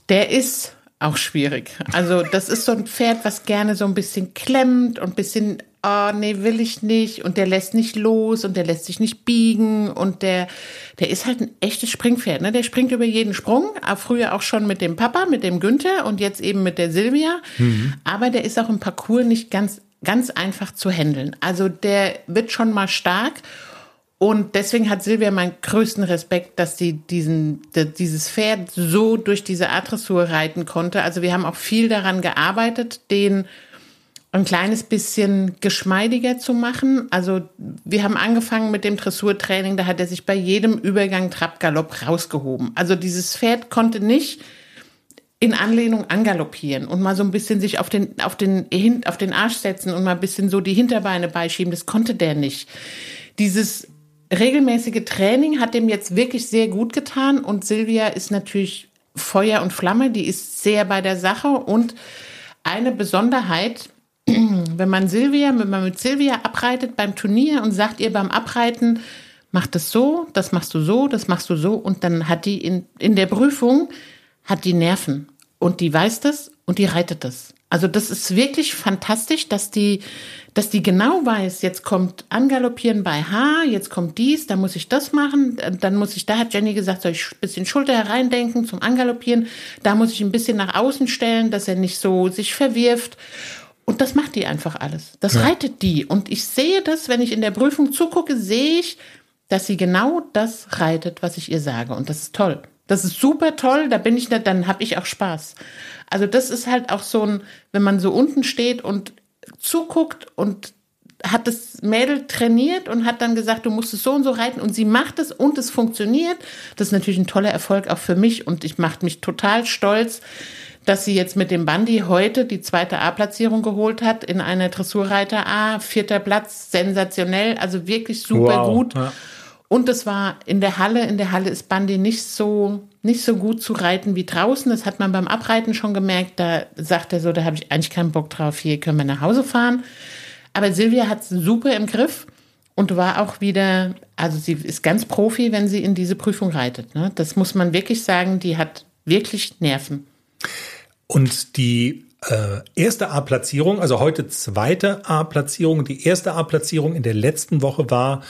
Der ist auch schwierig. Also das ist so ein Pferd, was gerne so ein bisschen klemmt und ein bisschen, oh nee, will ich nicht. Und der lässt nicht los und der lässt sich nicht biegen. Und der, der ist halt ein echtes Springpferd. Ne? Der springt über jeden Sprung. Früher auch schon mit dem Papa, mit dem Günther und jetzt eben mit der Silvia. Mhm. Aber der ist auch im Parcours nicht ganz ganz einfach zu handeln. Also der wird schon mal stark. Und deswegen hat Silvia meinen größten Respekt, dass sie diesen, dieses Pferd so durch diese Adressur reiten konnte. Also wir haben auch viel daran gearbeitet, den ein kleines bisschen geschmeidiger zu machen. Also wir haben angefangen mit dem Dressurtraining, da hat er sich bei jedem Übergang Trab-Galopp rausgehoben. Also dieses Pferd konnte nicht in Anlehnung angaloppieren und mal so ein bisschen sich auf den, auf den, auf den Arsch setzen und mal ein bisschen so die Hinterbeine beischieben. Das konnte der nicht. Dieses regelmäßige Training hat dem jetzt wirklich sehr gut getan und Silvia ist natürlich Feuer und Flamme, die ist sehr bei der Sache und eine Besonderheit, wenn man Silvia, wenn man mit Silvia abreitet beim Turnier und sagt ihr beim Abreiten, mach das so, das machst du so, das machst du so und dann hat die in, in der Prüfung hat die Nerven und die weiß das und die reitet das. Also das ist wirklich fantastisch, dass die, dass die genau weiß, jetzt kommt Angaloppieren bei H, jetzt kommt dies, da muss ich das machen, dann muss ich, da hat Jenny gesagt, soll ich ein bisschen Schulter hereindenken zum Angaloppieren, da muss ich ein bisschen nach außen stellen, dass er nicht so sich verwirft. Und das macht die einfach alles. Das ja. reitet die. Und ich sehe das, wenn ich in der Prüfung zugucke, sehe ich, dass sie genau das reitet, was ich ihr sage. Und das ist toll. Das ist super toll, da bin ich nicht, dann habe ich auch Spaß. Also das ist halt auch so ein, wenn man so unten steht und zuguckt und hat das Mädel trainiert und hat dann gesagt, du musst es so und so reiten und sie macht es und es funktioniert. Das ist natürlich ein toller Erfolg auch für mich und ich mache mich total stolz, dass sie jetzt mit dem Bandi heute die zweite A-Platzierung geholt hat in einer Dressurreiter A, vierter Platz, sensationell, also wirklich super wow. gut. Ja. Und es war in der Halle, in der Halle ist Bandi nicht so, nicht so gut zu reiten wie draußen. Das hat man beim Abreiten schon gemerkt. Da sagt er so, da habe ich eigentlich keinen Bock drauf. Hier können wir nach Hause fahren. Aber Silvia hat es super im Griff und war auch wieder, also sie ist ganz Profi, wenn sie in diese Prüfung reitet. Ne? Das muss man wirklich sagen, die hat wirklich Nerven. Und die äh, erste A-Platzierung, also heute zweite A-Platzierung. Die erste A-Platzierung in der letzten Woche war,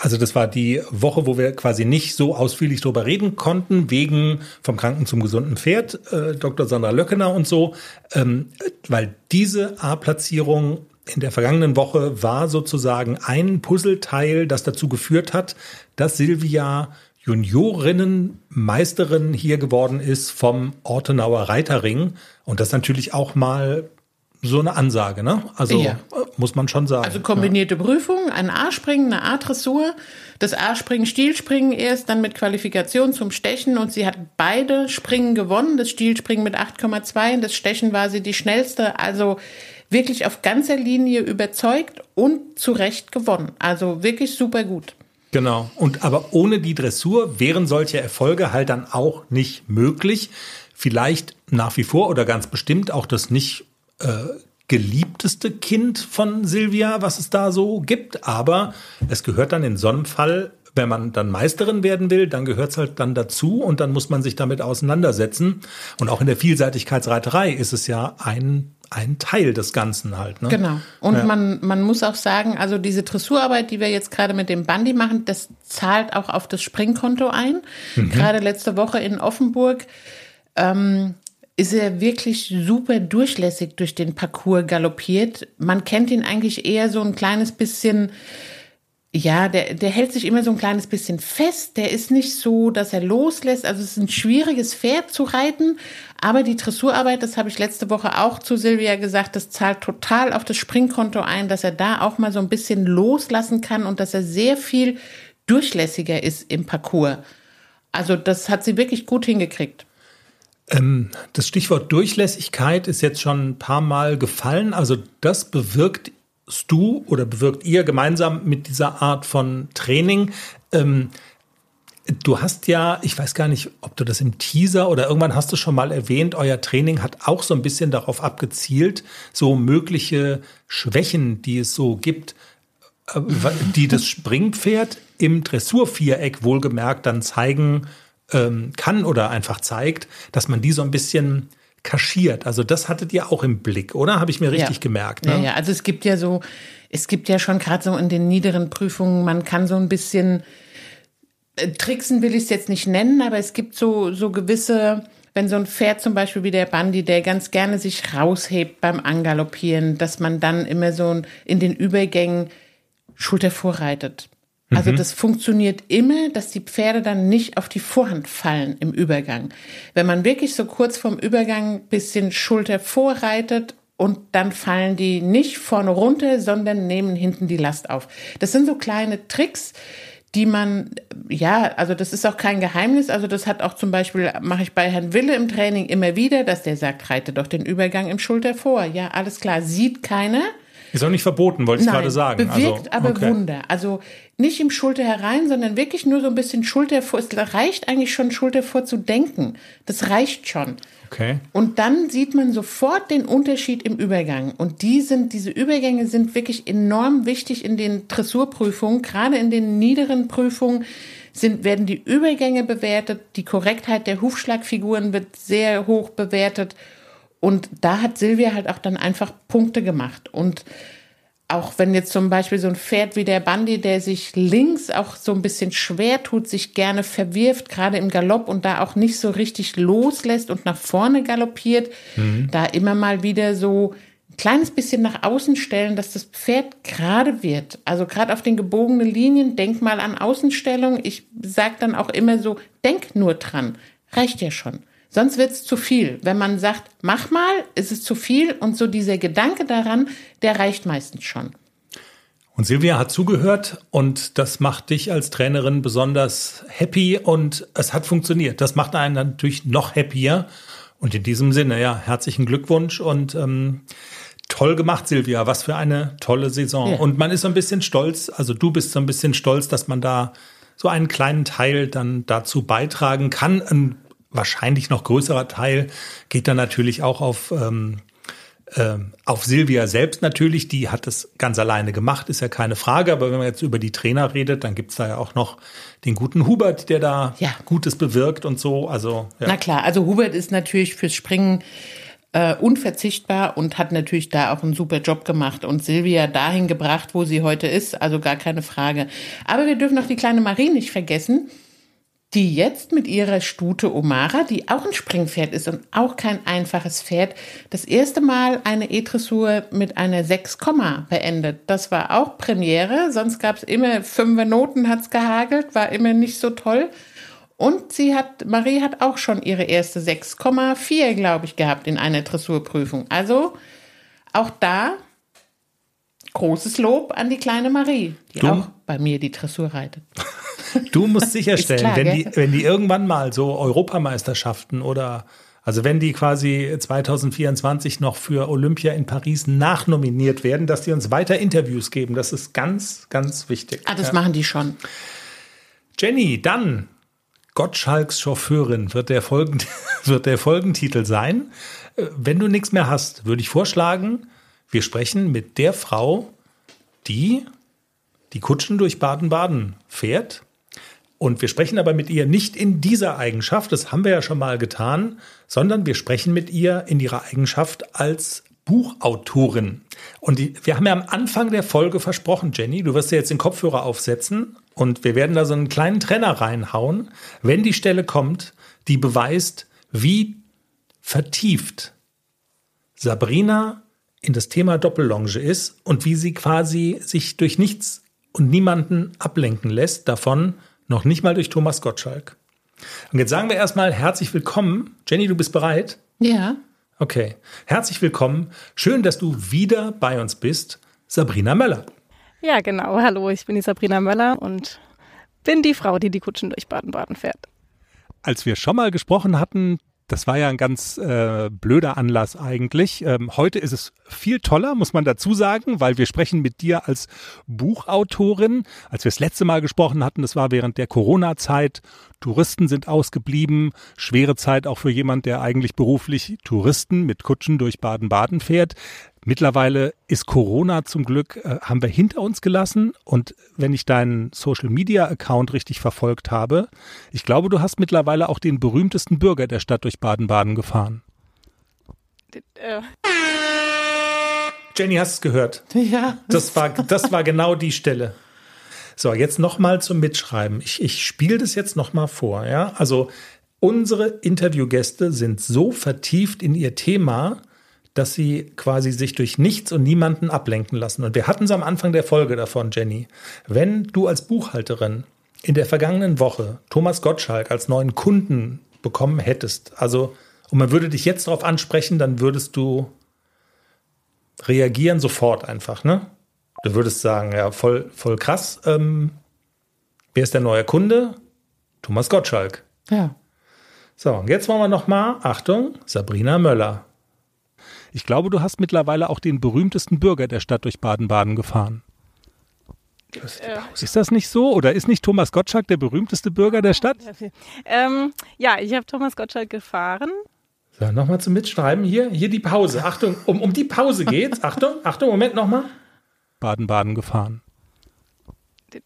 also das war die Woche, wo wir quasi nicht so ausführlich drüber reden konnten, wegen vom Kranken zum gesunden Pferd, äh, Dr. Sandra Löckener und so, ähm, weil diese A-Platzierung in der vergangenen Woche war sozusagen ein Puzzleteil, das dazu geführt hat, dass Silvia Juniorinnenmeisterin hier geworden ist vom Ortenauer Reiterring. Und das ist natürlich auch mal so eine Ansage, ne? Also ja. muss man schon sagen. Also kombinierte ja. Prüfung, ein A-Springen, eine A-Dressur, das A-Springen, Stilspringen erst, dann mit Qualifikation zum Stechen und sie hat beide Springen gewonnen, das Stilspringen mit 8,2 und das Stechen war sie die schnellste, also wirklich auf ganzer Linie überzeugt und zu Recht gewonnen. Also wirklich super gut. Genau. Und aber ohne die Dressur wären solche Erfolge halt dann auch nicht möglich. Vielleicht nach wie vor oder ganz bestimmt auch das nicht äh, geliebteste Kind von Silvia, was es da so gibt. Aber es gehört dann in so einem Fall, wenn man dann Meisterin werden will, dann gehört es halt dann dazu und dann muss man sich damit auseinandersetzen. Und auch in der Vielseitigkeitsreiterei ist es ja ein ein Teil des Ganzen halt. Ne? Genau. Und ja. man, man muss auch sagen, also diese Dressurarbeit, die wir jetzt gerade mit dem Bandi machen, das zahlt auch auf das Springkonto ein. Mhm. Gerade letzte Woche in Offenburg ähm, ist er wirklich super durchlässig durch den Parcours galoppiert. Man kennt ihn eigentlich eher so ein kleines bisschen Ja, der, der hält sich immer so ein kleines bisschen fest. Der ist nicht so, dass er loslässt. Also es ist ein schwieriges Pferd zu reiten. Aber die Dressurarbeit, das habe ich letzte Woche auch zu Silvia gesagt, das zahlt total auf das Springkonto ein, dass er da auch mal so ein bisschen loslassen kann und dass er sehr viel durchlässiger ist im Parcours. Also das hat sie wirklich gut hingekriegt. Ähm, das Stichwort Durchlässigkeit ist jetzt schon ein paar Mal gefallen. Also das bewirkt du oder bewirkt ihr gemeinsam mit dieser Art von Training? Ähm, du hast ja, ich weiß gar nicht, ob du das im Teaser oder irgendwann hast du schon mal erwähnt, euer Training hat auch so ein bisschen darauf abgezielt, so mögliche Schwächen, die es so gibt, äh, die das Springpferd im Dressurviereck wohlgemerkt dann zeigen ähm, kann oder einfach zeigt, dass man die so ein bisschen kaschiert. Also das hattet ihr auch im Blick, oder? Habe ich mir richtig ja. gemerkt. Ne? Ja, ja, also es gibt ja so, es gibt ja schon gerade so in den niederen Prüfungen, man kann so ein bisschen äh, tricksen will ich es jetzt nicht nennen, aber es gibt so, so gewisse, wenn so ein Pferd zum Beispiel wie der Bandi, der ganz gerne sich raushebt beim Angaloppieren, dass man dann immer so in den Übergängen Schulter vorreitet. Also mhm. das funktioniert immer, dass die Pferde dann nicht auf die Vorhand fallen im Übergang. Wenn man wirklich so kurz vorm Übergang bisschen Schulter vorreitet und dann fallen die nicht vorne runter, sondern nehmen hinten die Last auf. Das sind so kleine Tricks, die man, ja, also das ist auch kein Geheimnis. Also das hat auch zum Beispiel, mache ich bei Herrn Wille im Training immer wieder, dass der sagt, reite doch den Übergang im Schulter vor. Ja, alles klar, sieht keiner. Ist auch nicht verboten, wollte ich Nein, gerade sagen. Bewirkt also, okay. aber Wunder. Also nicht im Schulter herein, sondern wirklich nur so ein bisschen Schulter vor. Es reicht eigentlich schon, Schulter vor zu denken. Das reicht schon. Okay. Und dann sieht man sofort den Unterschied im Übergang. Und die sind, diese Übergänge sind wirklich enorm wichtig in den Dressurprüfungen, gerade in den niederen Prüfungen sind, werden die Übergänge bewertet, die Korrektheit der Hufschlagfiguren wird sehr hoch bewertet und da hat Silvia halt auch dann einfach Punkte gemacht. Und auch wenn jetzt zum Beispiel so ein Pferd wie der Bandi, der sich links auch so ein bisschen schwer tut, sich gerne verwirft, gerade im Galopp und da auch nicht so richtig loslässt und nach vorne galoppiert, mhm. da immer mal wieder so ein kleines bisschen nach außen stellen, dass das Pferd gerade wird. Also gerade auf den gebogenen Linien, denk mal an Außenstellung. Ich sag dann auch immer so, denk nur dran. Reicht ja schon. Sonst wird es zu viel. Wenn man sagt, mach mal, ist es zu viel und so dieser Gedanke daran, der reicht meistens schon. Und Silvia hat zugehört und das macht dich als Trainerin besonders happy und es hat funktioniert. Das macht einen natürlich noch happier. Und in diesem Sinne, ja, herzlichen Glückwunsch und ähm, toll gemacht, Silvia. Was für eine tolle Saison. Ja. Und man ist so ein bisschen stolz, also du bist so ein bisschen stolz, dass man da so einen kleinen Teil dann dazu beitragen kann. Ein wahrscheinlich noch größerer Teil geht dann natürlich auch auf, ähm, äh, auf Silvia selbst natürlich. Die hat das ganz alleine gemacht, ist ja keine Frage. Aber wenn man jetzt über die Trainer redet, dann gibt's da ja auch noch den guten Hubert, der da ja. Gutes bewirkt und so. Also, ja. Na klar, also Hubert ist natürlich fürs Springen äh, unverzichtbar und hat natürlich da auch einen super Job gemacht und Silvia dahin gebracht, wo sie heute ist. Also gar keine Frage. Aber wir dürfen noch die kleine Marie nicht vergessen die jetzt mit ihrer Stute Omara, die auch ein Springpferd ist und auch kein einfaches Pferd, das erste Mal eine E-Dressur mit einer 6, beendet. Das war auch Premiere, sonst gab es immer fünfer Noten, hat's gehagelt, war immer nicht so toll. Und sie hat, Marie hat auch schon ihre erste 6,4, glaube ich, gehabt in einer Dressurprüfung. Also auch da großes Lob an die kleine Marie, die du? auch bei mir die Dressur reitet. Du musst sicherstellen, klar, wenn, die, wenn die irgendwann mal so Europameisterschaften oder also wenn die quasi 2024 noch für Olympia in Paris nachnominiert werden, dass die uns weiter Interviews geben. Das ist ganz, ganz wichtig. Ah, das ja. machen die schon. Jenny, dann Gottschalks Chauffeurin wird der, Folgend wird der Folgentitel sein. Äh, wenn du nichts mehr hast, würde ich vorschlagen, wir sprechen mit der Frau, die die Kutschen durch Baden-Baden fährt und wir sprechen aber mit ihr nicht in dieser Eigenschaft, das haben wir ja schon mal getan, sondern wir sprechen mit ihr in ihrer Eigenschaft als Buchautorin. Und die, wir haben ja am Anfang der Folge versprochen, Jenny, du wirst dir jetzt den Kopfhörer aufsetzen und wir werden da so einen kleinen Trenner reinhauen, wenn die Stelle kommt, die beweist, wie vertieft Sabrina in das Thema Doppellonge ist und wie sie quasi sich durch nichts und niemanden ablenken lässt davon, noch nicht mal durch Thomas Gottschalk. Und jetzt sagen wir erstmal herzlich willkommen. Jenny, du bist bereit? Ja. Okay. Herzlich willkommen. Schön, dass du wieder bei uns bist. Sabrina Möller. Ja, genau. Hallo, ich bin die Sabrina Möller und bin die Frau, die die Kutschen durch Baden-Baden fährt. Als wir schon mal gesprochen hatten, das war ja ein ganz äh, blöder Anlass eigentlich. Ähm, heute ist es viel toller, muss man dazu sagen, weil wir sprechen mit dir als Buchautorin. Als wir das letzte Mal gesprochen hatten, das war während der Corona-Zeit. Touristen sind ausgeblieben. Schwere Zeit auch für jemand, der eigentlich beruflich Touristen mit Kutschen durch Baden-Baden fährt. Mittlerweile ist Corona zum Glück, äh, haben wir hinter uns gelassen. Und wenn ich deinen Social-Media-Account richtig verfolgt habe, ich glaube, du hast mittlerweile auch den berühmtesten Bürger der Stadt durch Baden-Baden gefahren. Äh. Jenny, hast es gehört? Ja. Das war, das war genau die Stelle. So, jetzt nochmal zum Mitschreiben. Ich, ich spiele das jetzt nochmal vor. Ja? Also unsere Interviewgäste sind so vertieft in ihr Thema, dass sie quasi sich durch nichts und niemanden ablenken lassen. Und wir hatten es am Anfang der Folge davon, Jenny. Wenn du als Buchhalterin in der vergangenen Woche Thomas Gottschalk als neuen Kunden bekommen hättest, also und man würde dich jetzt darauf ansprechen, dann würdest du reagieren sofort einfach, ne? Du würdest sagen, ja, voll, voll krass. Ähm, wer ist der neue Kunde? Thomas Gottschalk. Ja. So, und jetzt wollen wir noch mal, Achtung, Sabrina Möller. Ich glaube, du hast mittlerweile auch den berühmtesten Bürger der Stadt durch Baden-Baden gefahren. Ist das nicht so? Oder ist nicht Thomas Gottschalk der berühmteste Bürger der Stadt? Ähm, ja, ich habe Thomas Gottschalk gefahren. So, nochmal zum Mitschreiben hier. Hier die Pause. Achtung, um, um die Pause geht's. Achtung, Achtung, Moment nochmal. Baden-Baden gefahren.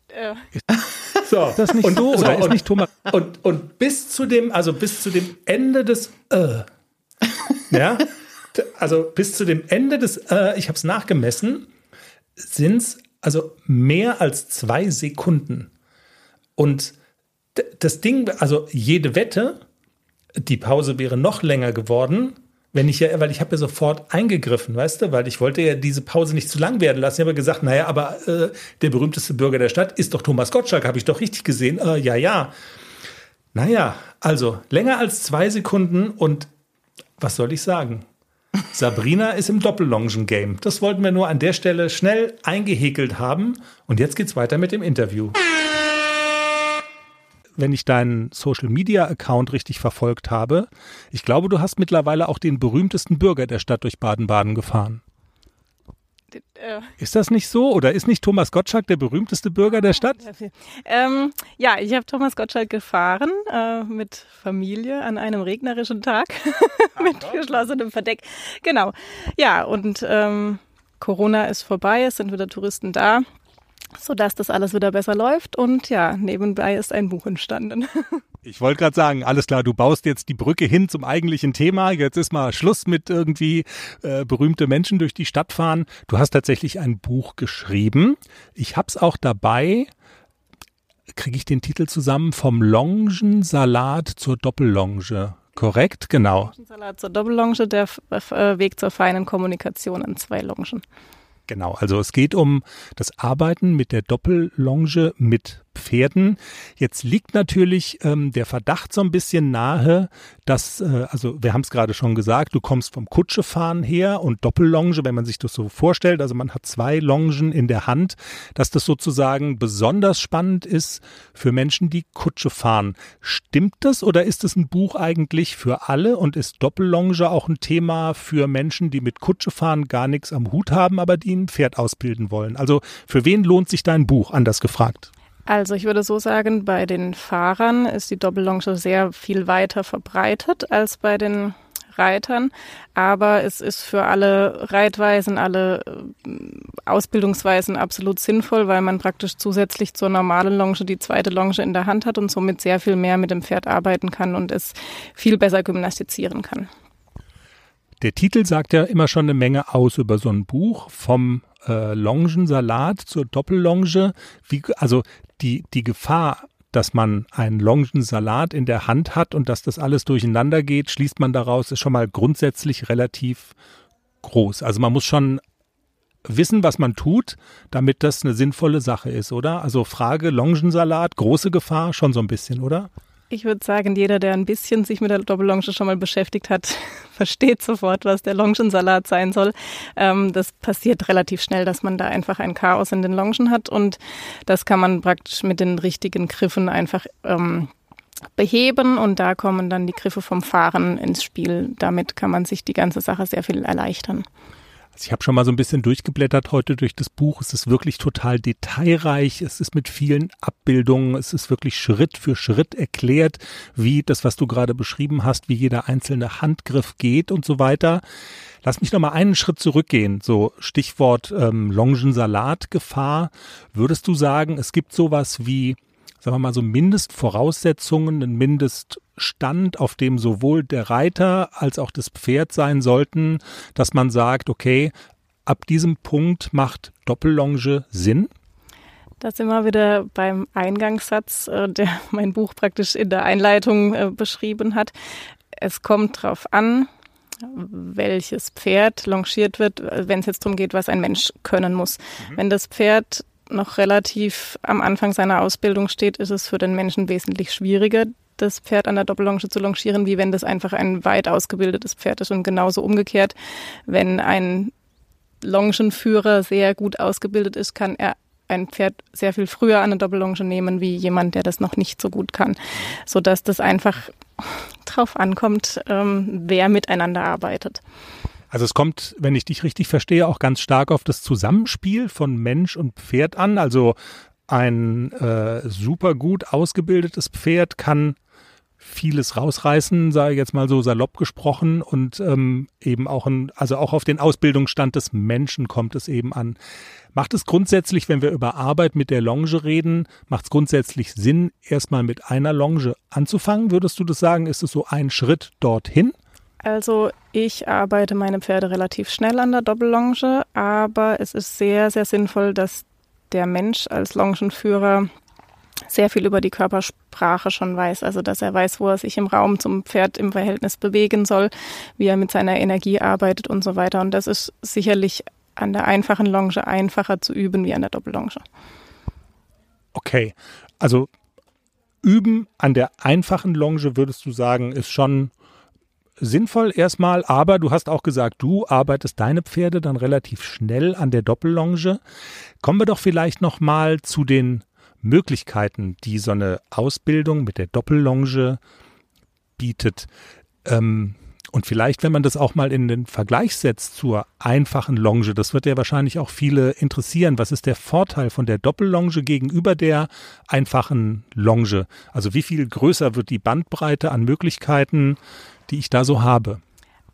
Äh. So, ist das nicht und, so? Oder so, ist nicht Thomas? Und, und bis zu dem, also bis zu dem Ende des äh, ja, also bis zu dem Ende des, äh, ich habe es nachgemessen, sind es also mehr als zwei Sekunden. Und das Ding, also jede Wette, die Pause wäre noch länger geworden, wenn ich ja, weil ich habe ja sofort eingegriffen, weißt du, weil ich wollte ja diese Pause nicht zu lang werden lassen. Ich habe gesagt, naja, aber äh, der berühmteste Bürger der Stadt ist doch Thomas Gottschalk, habe ich doch richtig gesehen. Äh, ja, ja. Naja, also länger als zwei Sekunden und was soll ich sagen? Sabrina ist im Doppellongen-Game. Das wollten wir nur an der Stelle schnell eingehäkelt haben. Und jetzt geht's weiter mit dem Interview. Wenn ich deinen Social-Media-Account richtig verfolgt habe, ich glaube, du hast mittlerweile auch den berühmtesten Bürger der Stadt durch Baden-Baden gefahren. Äh. Ist das nicht so? Oder ist nicht Thomas Gottschalk der berühmteste Bürger der Stadt? Ähm, ja, ich habe Thomas Gottschalk gefahren äh, mit Familie an einem regnerischen Tag mit geschlossenem Verdeck. Genau. Ja, und ähm, Corona ist vorbei, es sind wieder Touristen da sodass das alles wieder besser läuft. Und ja, nebenbei ist ein Buch entstanden. Ich wollte gerade sagen, alles klar, du baust jetzt die Brücke hin zum eigentlichen Thema. Jetzt ist mal Schluss mit irgendwie äh, berühmte Menschen durch die Stadt fahren. Du hast tatsächlich ein Buch geschrieben. Ich hab's auch dabei. Kriege ich den Titel zusammen? Vom Longensalat zur Doppellonge. Korrekt, genau. Longensalat zur Doppellonge, der äh, Weg zur feinen Kommunikation in zwei Longen. Genau, also es geht um das Arbeiten mit der Doppellonge mit Pferden. Jetzt liegt natürlich ähm, der Verdacht so ein bisschen nahe, dass, äh, also wir haben es gerade schon gesagt, du kommst vom Kutschefahren her und Doppellonge, wenn man sich das so vorstellt, also man hat zwei Longen in der Hand, dass das sozusagen besonders spannend ist für Menschen, die Kutsche fahren. Stimmt das oder ist es ein Buch eigentlich für alle und ist Doppellonge auch ein Thema für Menschen, die mit Kutsche fahren gar nichts am Hut haben, aber die ein Pferd ausbilden wollen? Also für wen lohnt sich dein Buch, anders gefragt? Also ich würde so sagen, bei den Fahrern ist die Doppellonge sehr viel weiter verbreitet als bei den Reitern, aber es ist für alle Reitweisen, alle äh, Ausbildungsweisen absolut sinnvoll, weil man praktisch zusätzlich zur normalen Longe die zweite Longe in der Hand hat und somit sehr viel mehr mit dem Pferd arbeiten kann und es viel besser gymnastizieren kann. Der Titel sagt ja immer schon eine Menge aus über so ein Buch vom äh, Longensalat zur Doppellonge. Wie, also die, die Gefahr, dass man einen Longensalat in der Hand hat und dass das alles durcheinander geht, schließt man daraus, ist schon mal grundsätzlich relativ groß. Also man muss schon wissen, was man tut, damit das eine sinnvolle Sache ist, oder? Also Frage Longensalat, große Gefahr, schon so ein bisschen, oder? Ich würde sagen, jeder, der ein bisschen sich mit der Doppellonge schon mal beschäftigt hat, versteht sofort, was der Longensalat sein soll. Ähm, das passiert relativ schnell, dass man da einfach ein Chaos in den Longen hat und das kann man praktisch mit den richtigen Griffen einfach ähm, beheben und da kommen dann die Griffe vom Fahren ins Spiel. Damit kann man sich die ganze Sache sehr viel erleichtern. Also ich habe schon mal so ein bisschen durchgeblättert heute durch das Buch. Es ist wirklich total detailreich. Es ist mit vielen Abbildungen. Es ist wirklich Schritt für Schritt erklärt, wie das, was du gerade beschrieben hast, wie jeder einzelne Handgriff geht und so weiter. Lass mich noch mal einen Schritt zurückgehen. So Stichwort ähm, Longensalatgefahr. Würdest du sagen, es gibt sowas wie sagen wir mal so Mindestvoraussetzungen, ein Mindeststand, auf dem sowohl der Reiter als auch das Pferd sein sollten, dass man sagt, okay, ab diesem Punkt macht Doppellonge Sinn? Da sind wir wieder beim Eingangssatz, äh, der mein Buch praktisch in der Einleitung äh, beschrieben hat. Es kommt darauf an, welches Pferd longiert wird, wenn es jetzt darum geht, was ein Mensch können muss. Mhm. Wenn das Pferd noch relativ am Anfang seiner Ausbildung steht, ist es für den Menschen wesentlich schwieriger, das Pferd an der Doppellonge zu longieren, wie wenn das einfach ein weit ausgebildetes Pferd ist. Und genauso umgekehrt, wenn ein Longenführer sehr gut ausgebildet ist, kann er ein Pferd sehr viel früher an eine Doppellonge nehmen, wie jemand, der das noch nicht so gut kann. Sodass das einfach drauf ankommt, ähm, wer miteinander arbeitet. Also es kommt, wenn ich dich richtig verstehe, auch ganz stark auf das Zusammenspiel von Mensch und Pferd an. Also ein äh, super gut ausgebildetes Pferd kann vieles rausreißen, sage ich jetzt mal so salopp gesprochen und ähm, eben auch ein, also auch auf den Ausbildungsstand des Menschen kommt es eben an. Macht es grundsätzlich, wenn wir über Arbeit mit der Longe reden, macht es grundsätzlich Sinn, erstmal mit einer Longe anzufangen? Würdest du das sagen? Ist es so ein Schritt dorthin? Also ich arbeite meine Pferde relativ schnell an der Doppellonge, aber es ist sehr, sehr sinnvoll, dass der Mensch als Longenführer sehr viel über die Körpersprache schon weiß. Also dass er weiß, wo er sich im Raum zum Pferd im Verhältnis bewegen soll, wie er mit seiner Energie arbeitet und so weiter. Und das ist sicherlich an der einfachen Longe einfacher zu üben wie an der Doppellonge. Okay, also üben an der einfachen Longe würdest du sagen, ist schon sinnvoll erstmal, aber du hast auch gesagt, du arbeitest deine Pferde dann relativ schnell an der Doppellonge. Kommen wir doch vielleicht noch mal zu den Möglichkeiten, die so eine Ausbildung mit der Doppellonge bietet. Ähm, und vielleicht, wenn man das auch mal in den Vergleich setzt zur einfachen Longe, das wird ja wahrscheinlich auch viele interessieren. Was ist der Vorteil von der Doppellonge gegenüber der einfachen Longe? Also wie viel größer wird die Bandbreite an Möglichkeiten, die ich da so habe?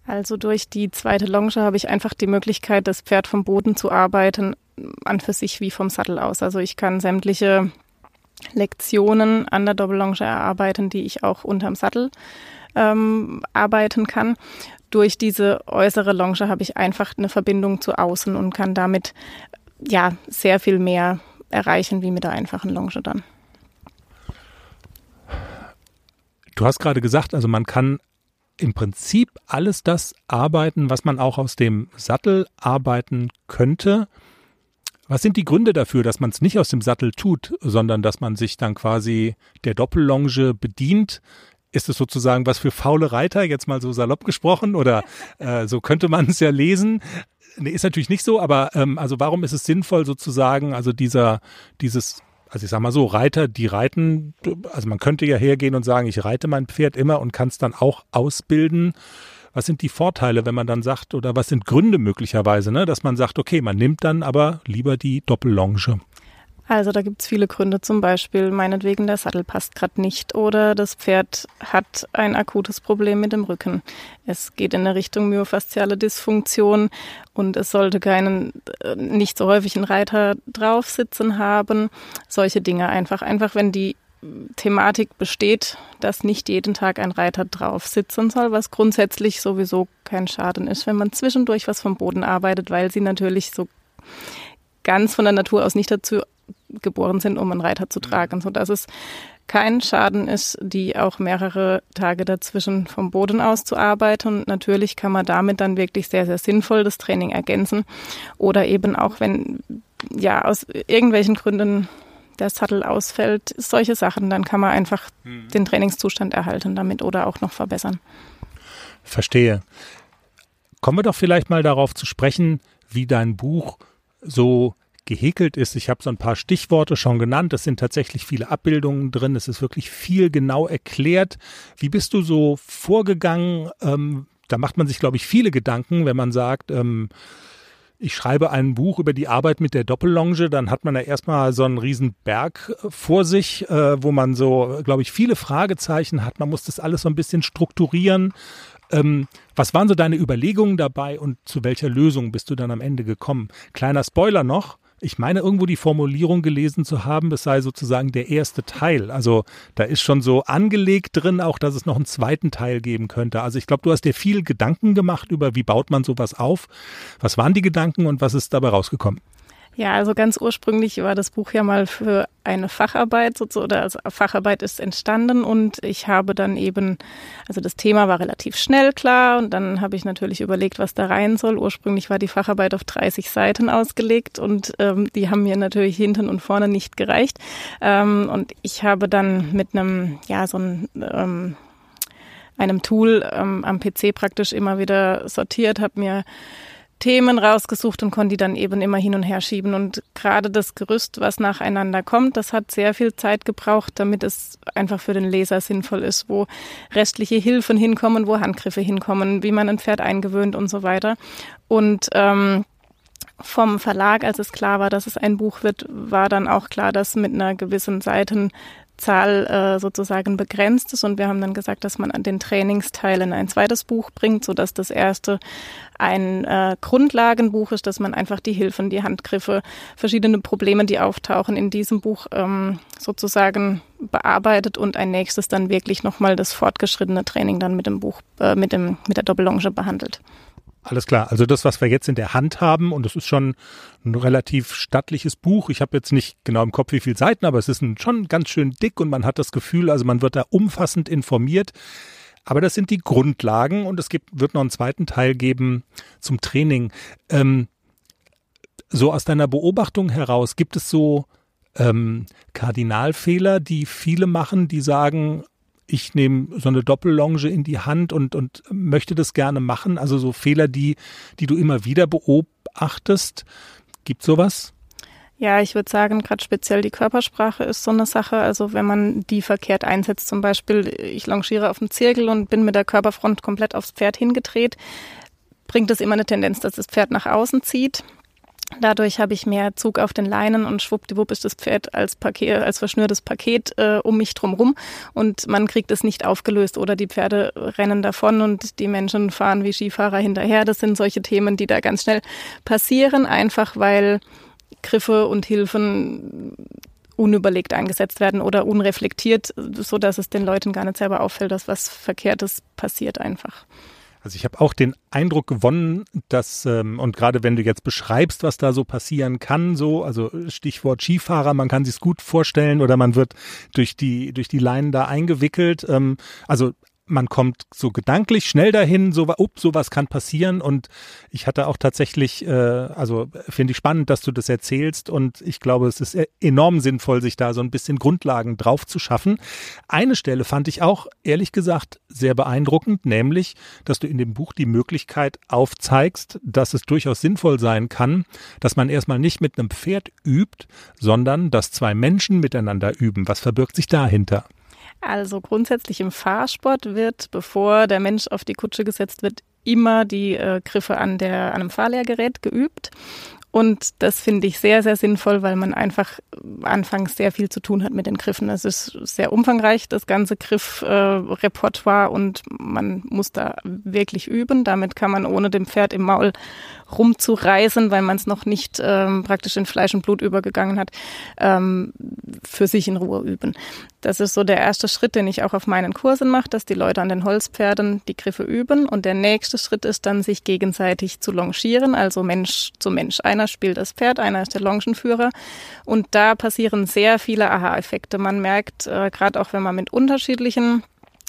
Also durch die zweite Longe habe ich einfach die Möglichkeit, das Pferd vom Boden zu arbeiten, an für sich wie vom Sattel aus. Also ich kann sämtliche Lektionen an der Doppellonge erarbeiten, die ich auch unterm Sattel ähm, arbeiten kann. Durch diese äußere Longe habe ich einfach eine Verbindung zu außen und kann damit ja sehr viel mehr erreichen wie mit der einfachen Longe dann. Du hast gerade gesagt, also man kann im Prinzip alles das arbeiten, was man auch aus dem Sattel arbeiten könnte. Was sind die Gründe dafür, dass man es nicht aus dem Sattel tut, sondern dass man sich dann quasi der Doppellonge bedient? Ist es sozusagen was für faule Reiter, jetzt mal so salopp gesprochen, oder äh, so könnte man es ja lesen? Nee, ist natürlich nicht so, aber ähm, also warum ist es sinnvoll sozusagen, also dieser, dieses also ich sag mal so, Reiter, die reiten, also man könnte ja hergehen und sagen, ich reite mein Pferd immer und kann es dann auch ausbilden. Was sind die Vorteile, wenn man dann sagt, oder was sind Gründe möglicherweise, ne, dass man sagt, okay, man nimmt dann aber lieber die Doppellonge? Also da gibt es viele Gründe, zum Beispiel meinetwegen der Sattel passt gerade nicht oder das Pferd hat ein akutes Problem mit dem Rücken. Es geht in der Richtung myofasziale Dysfunktion und es sollte keinen äh, nicht so häufigen Reiter drauf sitzen haben. Solche Dinge einfach. Einfach wenn die Thematik besteht, dass nicht jeden Tag ein Reiter drauf sitzen soll, was grundsätzlich sowieso kein Schaden ist, wenn man zwischendurch was vom Boden arbeitet, weil sie natürlich so ganz von der Natur aus nicht dazu geboren sind, um einen Reiter zu tragen, so dass es kein Schaden ist, die auch mehrere Tage dazwischen vom Boden aus zu arbeiten. Und natürlich kann man damit dann wirklich sehr, sehr sinnvoll das Training ergänzen. Oder eben auch, wenn ja aus irgendwelchen Gründen der Sattel ausfällt, solche Sachen, dann kann man einfach mhm. den Trainingszustand erhalten damit oder auch noch verbessern. Verstehe. Kommen wir doch vielleicht mal darauf zu sprechen, wie dein Buch so gehäkelt ist. Ich habe so ein paar Stichworte schon genannt. Es sind tatsächlich viele Abbildungen drin. Es ist wirklich viel genau erklärt. Wie bist du so vorgegangen? Ähm, da macht man sich, glaube ich, viele Gedanken, wenn man sagt, ähm, ich schreibe ein Buch über die Arbeit mit der Doppellonge, dann hat man ja erstmal so einen riesen Berg äh, vor sich, äh, wo man so, glaube ich, viele Fragezeichen hat. Man muss das alles so ein bisschen strukturieren. Ähm, was waren so deine Überlegungen dabei und zu welcher Lösung bist du dann am Ende gekommen? Kleiner Spoiler noch ich meine irgendwo die Formulierung gelesen zu haben, es sei sozusagen der erste Teil. Also da ist schon so angelegt drin, auch dass es noch einen zweiten Teil geben könnte. Also ich glaube, du hast dir viel Gedanken gemacht über, wie baut man sowas auf. Was waren die Gedanken und was ist dabei rausgekommen? Ja, also ganz ursprünglich war das Buch ja mal für eine Facharbeit sozusagen, oder als Facharbeit ist entstanden und ich habe dann eben, also das Thema war relativ schnell klar und dann habe ich natürlich überlegt, was da rein soll. Ursprünglich war die Facharbeit auf 30 Seiten ausgelegt und ähm, die haben mir natürlich hinten und vorne nicht gereicht. Ähm, und ich habe dann mit einem, ja, so ein ähm, einem Tool ähm, am PC praktisch immer wieder sortiert, habe mir Themen rausgesucht und konnte die dann eben immer hin und her schieben. Und gerade das Gerüst, was nacheinander kommt, das hat sehr viel Zeit gebraucht, damit es einfach für den Leser sinnvoll ist, wo restliche Hilfen hinkommen, wo Handgriffe hinkommen, wie man ein Pferd eingewöhnt und so weiter. Und ähm, vom Verlag, als es klar war, dass es ein Buch wird, war dann auch klar, dass mit einer gewissen Seiten Zahl äh, sozusagen begrenzt ist und wir haben dann gesagt, dass man an den Trainingsteil in ein zweites Buch bringt, so dass das erste ein äh, Grundlagenbuch ist, dass man einfach die Hilfen, die Handgriffe, verschiedene Probleme, die auftauchen, in diesem Buch ähm, sozusagen bearbeitet und ein nächstes dann wirklich nochmal das fortgeschrittene Training dann mit dem Buch, äh, mit dem mit der Doppellonge behandelt. Alles klar. Also das, was wir jetzt in der Hand haben, und es ist schon ein relativ stattliches Buch. Ich habe jetzt nicht genau im Kopf, wie viele Seiten, aber es ist ein, schon ganz schön dick und man hat das Gefühl, also man wird da umfassend informiert. Aber das sind die Grundlagen und es gibt, wird noch einen zweiten Teil geben zum Training. Ähm, so aus deiner Beobachtung heraus, gibt es so ähm, Kardinalfehler, die viele machen, die sagen, ich nehme so eine Doppellonge in die Hand und, und möchte das gerne machen. Also so Fehler, die, die du immer wieder beobachtest. Gibt sowas? Ja, ich würde sagen, gerade speziell die Körpersprache ist so eine Sache. Also wenn man die verkehrt einsetzt, zum Beispiel, ich longiere auf dem Zirkel und bin mit der Körperfront komplett aufs Pferd hingedreht, bringt es immer eine Tendenz, dass das Pferd nach außen zieht. Dadurch habe ich mehr Zug auf den Leinen und schwuppdiwupp ist das Pferd als Paket, als verschnürtes Paket äh, um mich drumrum und man kriegt es nicht aufgelöst oder die Pferde rennen davon und die Menschen fahren wie Skifahrer hinterher. Das sind solche Themen, die da ganz schnell passieren, einfach weil Griffe und Hilfen unüberlegt eingesetzt werden oder unreflektiert, so dass es den Leuten gar nicht selber auffällt, dass was Verkehrtes passiert einfach. Also ich habe auch den Eindruck gewonnen, dass, ähm, und gerade wenn du jetzt beschreibst, was da so passieren kann, so, also Stichwort Skifahrer, man kann sich gut vorstellen oder man wird durch die, durch die Leinen da eingewickelt. Ähm, also man kommt so gedanklich schnell dahin, so, up, sowas kann passieren. Und ich hatte auch tatsächlich, äh, also finde ich spannend, dass du das erzählst. Und ich glaube, es ist e-, enorm sinnvoll, sich da so ein bisschen Grundlagen drauf zu schaffen. Eine Stelle fand ich auch, ehrlich gesagt, sehr beeindruckend, nämlich, dass du in dem Buch die Möglichkeit aufzeigst, dass es durchaus sinnvoll sein kann, dass man erstmal nicht mit einem Pferd übt, sondern dass zwei Menschen miteinander üben. Was verbirgt sich dahinter? Also grundsätzlich im Fahrsport wird, bevor der Mensch auf die Kutsche gesetzt wird, immer die äh, Griffe an, der, an einem Fahrlehrgerät geübt. Und das finde ich sehr, sehr sinnvoll, weil man einfach anfangs sehr viel zu tun hat mit den Griffen. Es ist sehr umfangreich, das ganze Griffrepertoire, äh, und man muss da wirklich üben. Damit kann man ohne dem Pferd im Maul rumzureißen, weil man es noch nicht ähm, praktisch in Fleisch und Blut übergegangen hat, ähm, für sich in Ruhe üben. Das ist so der erste Schritt, den ich auch auf meinen Kursen mache, dass die Leute an den Holzpferden die Griffe üben. Und der nächste Schritt ist dann, sich gegenseitig zu longieren, also Mensch zu Mensch. Einer spielt das Pferd, einer ist der Longenführer. Und da passieren sehr viele Aha-Effekte. Man merkt, äh, gerade auch wenn man mit unterschiedlichen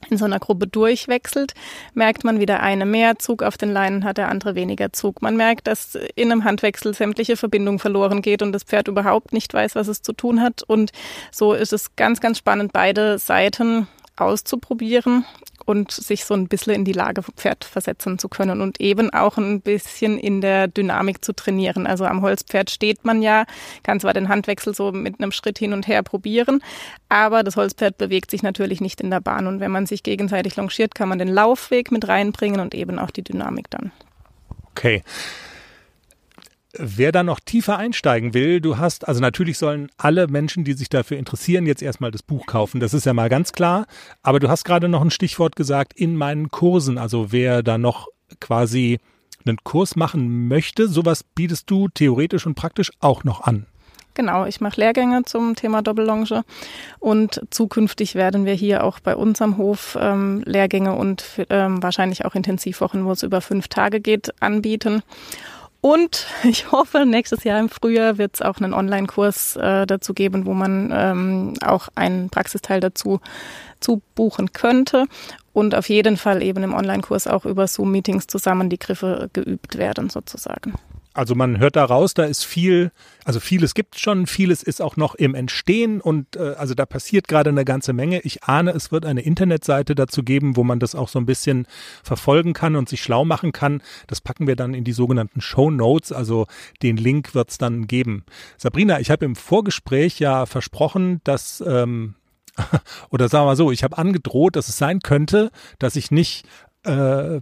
in so einer Gruppe durchwechselt, merkt man, wie der eine mehr Zug auf den Leinen hat, der andere weniger Zug. Man merkt, dass in einem Handwechsel sämtliche Verbindung verloren geht und das Pferd überhaupt nicht weiß, was es zu tun hat. Und so ist es ganz, ganz spannend, beide Seiten auszuprobieren und sich so ein bisschen in die Lage vom Pferd versetzen zu können und eben auch ein bisschen in der Dynamik zu trainieren. Also am Holzpferd steht man ja, kann zwar den Handwechsel so mit einem Schritt hin und her probieren, aber das Holzpferd bewegt sich natürlich nicht in der Bahn und wenn man sich gegenseitig longiert, kann man den Laufweg mit reinbringen und eben auch die Dynamik dann. Okay. Wer da noch tiefer einsteigen will, du hast, also natürlich sollen alle Menschen, die sich dafür interessieren, jetzt erstmal das Buch kaufen. Das ist ja mal ganz klar. Aber du hast gerade noch ein Stichwort gesagt, in meinen Kursen. Also wer da noch quasi einen Kurs machen möchte, sowas bietest du theoretisch und praktisch auch noch an. Genau, ich mache Lehrgänge zum Thema Doppellonge und zukünftig werden wir hier auch bei uns am Hof ähm, Lehrgänge und ähm, wahrscheinlich auch Intensivwochen, wo es über fünf Tage geht, anbieten. Und ich hoffe, nächstes Jahr im Frühjahr wird es auch einen Online-Kurs äh, dazu geben, wo man ähm, auch einen Praxisteil dazu zu buchen könnte. Und auf jeden Fall eben im Online-Kurs auch über Zoom-Meetings zusammen die Griffe geübt werden, sozusagen. Also man hört da raus, da ist viel, also vieles gibt schon, vieles ist auch noch im Entstehen und äh, also da passiert gerade eine ganze Menge. Ich ahne, es wird eine Internetseite dazu geben, wo man das auch so ein bisschen verfolgen kann und sich schlau machen kann. Das packen wir dann in die sogenannten Show Notes, also den Link wird es dann geben. Sabrina, ich habe im Vorgespräch ja versprochen, dass ähm, oder sagen wir mal so, ich habe angedroht, dass es sein könnte, dass ich nicht äh,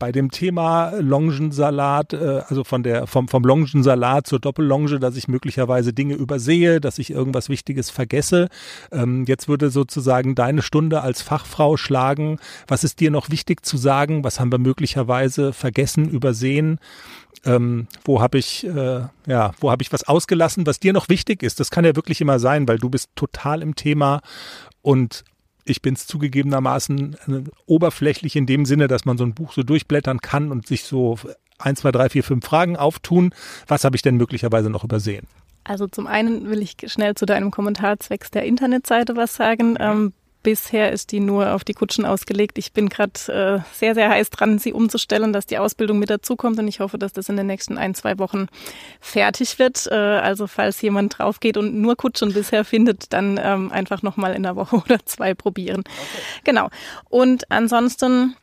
bei dem Thema Longensalat, äh, also von der, vom, vom Longensalat zur Doppellonge, dass ich möglicherweise Dinge übersehe, dass ich irgendwas Wichtiges vergesse. Ähm, jetzt würde sozusagen deine Stunde als Fachfrau schlagen. Was ist dir noch wichtig zu sagen? Was haben wir möglicherweise vergessen, übersehen? Ähm, wo habe ich, äh, ja, wo habe ich was ausgelassen, was dir noch wichtig ist? Das kann ja wirklich immer sein, weil du bist total im Thema und ich bin es zugegebenermaßen äh, oberflächlich in dem Sinne, dass man so ein Buch so durchblättern kann und sich so ein, zwei, drei, vier, fünf Fragen auftun. Was habe ich denn möglicherweise noch übersehen? Also zum einen will ich schnell zu deinem Kommentar zwecks der Internetseite was sagen. Ähm, Bisher ist die nur auf die Kutschen ausgelegt. Ich bin gerade äh, sehr, sehr heiß dran, sie umzustellen, dass die Ausbildung mit dazukommt und ich hoffe, dass das in den nächsten ein, zwei Wochen fertig wird. Äh, also falls jemand drauf geht und nur Kutschen bisher findet, dann ähm, einfach nochmal in einer Woche oder zwei probieren. Okay. Genau. Und ansonsten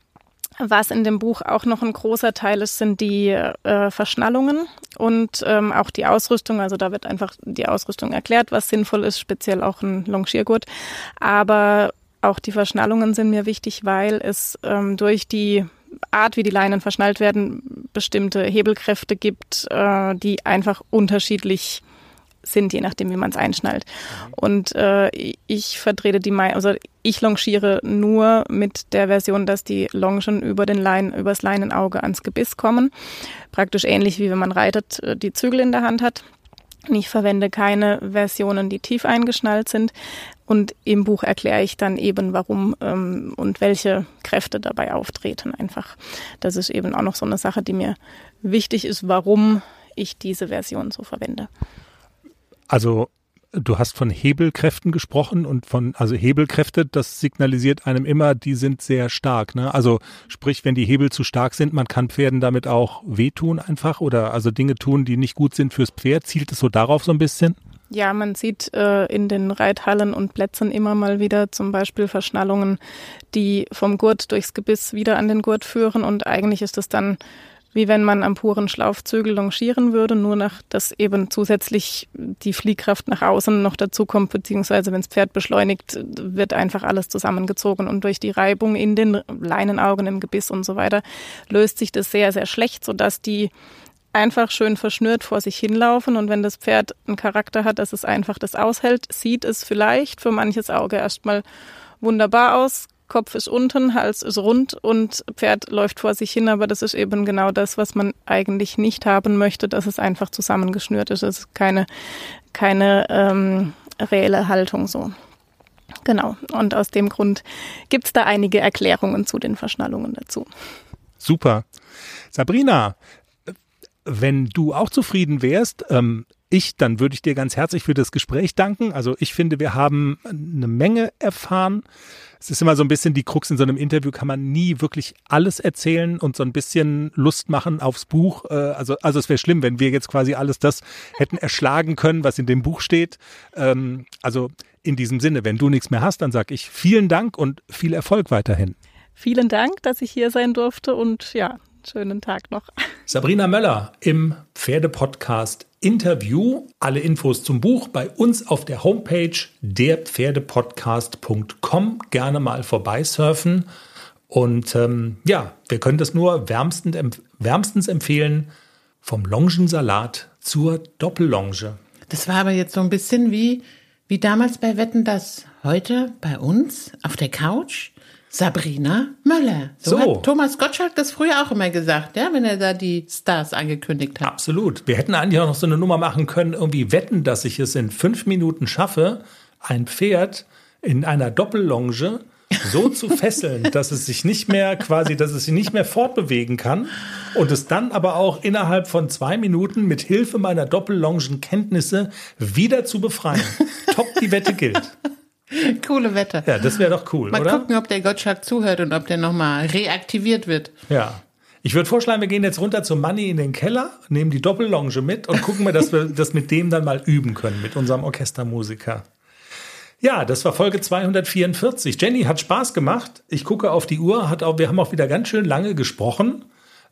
was in dem Buch auch noch ein großer Teil ist, sind die äh, Verschnallungen und ähm, auch die Ausrüstung. Also da wird einfach die Ausrüstung erklärt, was sinnvoll ist, speziell auch ein Longiergurt. Aber auch die Verschnallungen sind mir wichtig, weil es ähm, durch die Art, wie die Leinen verschnallt werden, bestimmte Hebelkräfte gibt, äh, die einfach unterschiedlich sind, je nachdem, wie man es einschnallt. Und äh, ich vertrete die Meinung, also ich longiere nur mit der Version, dass die Longen über den Leinen, übers Leinenauge ans Gebiss kommen. Praktisch ähnlich wie wenn man reitet, äh, die Zügel in der Hand hat. Ich verwende keine Versionen, die tief eingeschnallt sind. Und im Buch erkläre ich dann eben, warum ähm, und welche Kräfte dabei auftreten. Einfach. Das ist eben auch noch so eine Sache, die mir wichtig ist, warum ich diese Version so verwende. Also du hast von Hebelkräften gesprochen und von, also Hebelkräfte, das signalisiert einem immer, die sind sehr stark. Ne? Also sprich, wenn die Hebel zu stark sind, man kann Pferden damit auch wehtun einfach oder also Dinge tun, die nicht gut sind fürs Pferd. Zielt es so darauf so ein bisschen? Ja, man sieht äh, in den Reithallen und Plätzen immer mal wieder zum Beispiel Verschnallungen, die vom Gurt durchs Gebiss wieder an den Gurt führen und eigentlich ist es dann wie wenn man am puren Schlaufzügel longieren würde, nur nach, dass eben zusätzlich die Fliehkraft nach außen noch dazu kommt, beziehungsweise wenn das Pferd beschleunigt, wird einfach alles zusammengezogen und durch die Reibung in den Leinenaugen, im Gebiss und so weiter löst sich das sehr, sehr schlecht, sodass die einfach schön verschnürt vor sich hinlaufen. Und wenn das Pferd einen Charakter hat, dass es einfach das aushält, sieht es vielleicht für manches Auge erstmal wunderbar aus, Kopf ist unten, Hals ist rund und Pferd läuft vor sich hin, aber das ist eben genau das, was man eigentlich nicht haben möchte, dass es einfach zusammengeschnürt ist. Es ist keine, keine ähm, reelle Haltung so. Genau. Und aus dem Grund gibt es da einige Erklärungen zu den Verschnallungen dazu. Super. Sabrina, wenn du auch zufrieden wärst, ähm, ich, dann würde ich dir ganz herzlich für das Gespräch danken. Also ich finde, wir haben eine Menge erfahren. Es ist immer so ein bisschen die Krux in so einem Interview, kann man nie wirklich alles erzählen und so ein bisschen Lust machen aufs Buch. Äh, also, also es wäre schlimm, wenn wir jetzt quasi alles das hätten erschlagen können, was in dem Buch steht. Ähm, also in diesem Sinne, wenn du nichts mehr hast, dann sage ich vielen Dank und viel Erfolg weiterhin. Vielen Dank, dass ich hier sein durfte und ja, schönen Tag noch. Sabrina Möller im Pferdepodcast Interview. Alle Infos zum Buch bei uns auf der Homepage derpferdepodcast.com. Gerne mal vorbeisurfen. Und ähm, ja, wir können das nur wärmstens, wärmstens empfehlen. Vom Longensalat zur Doppellonge. Das war aber jetzt so ein bisschen wie, wie damals bei Wetten das. Heute bei uns auf der Couch Sabrina Möller. So, so, hat Thomas Gottschalk das früher auch immer gesagt, ja, wenn er da die Stars angekündigt hat. Absolut. Wir hätten eigentlich auch noch so eine Nummer machen können, irgendwie wetten, dass ich es in fünf Minuten schaffe, ein Pferd in einer Doppellonge so zu fesseln, dass es sich nicht mehr quasi, dass es sich nicht mehr fortbewegen kann und es dann aber auch innerhalb von zwei Minuten mit Hilfe meiner Doppellongenkenntnisse wieder zu befreien. Top, die Wette gilt. Coole Wette. Ja, das wäre doch cool, mal oder? Mal gucken, ob der Gottschalk zuhört und ob der nochmal reaktiviert wird. Ja. Ich würde vorschlagen, wir gehen jetzt runter zum Money in den Keller, nehmen die Doppellonge mit und gucken mal, dass wir das mit dem dann mal üben können, mit unserem Orchestermusiker. Ja, das war Folge 244. Jenny hat Spaß gemacht. Ich gucke auf die Uhr, hat auch, wir haben auch wieder ganz schön lange gesprochen.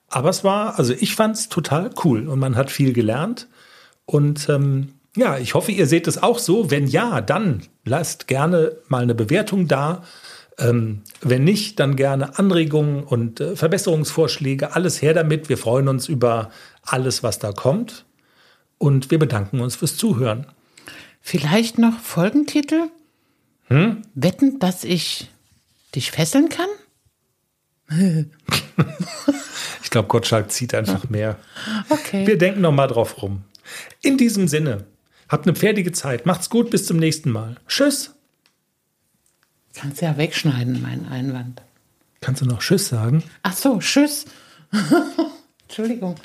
Aber es war, also ich fand es total cool und man hat viel gelernt. Und ähm, ja, ich hoffe, ihr seht es auch so. Wenn ja, dann lasst gerne mal eine Bewertung da. Ähm, wenn nicht, dann gerne Anregungen und äh, Verbesserungsvorschläge. Alles her damit. Wir freuen uns über alles, was da kommt. Und wir bedanken uns fürs Zuhören. Vielleicht noch Folgentitel? Hm? Wetten, dass ich dich fesseln kann? ich glaube, Gottschalk zieht einfach mehr. Okay. Wir denken noch mal drauf rum. In diesem Sinne, Habt eine pferdige Zeit. Macht's gut, bis zum nächsten Mal. Tschüss. Kannst ja wegschneiden, meinen Einwand. Kannst du noch Tschüss sagen? Ach so, Tschüss. Entschuldigung.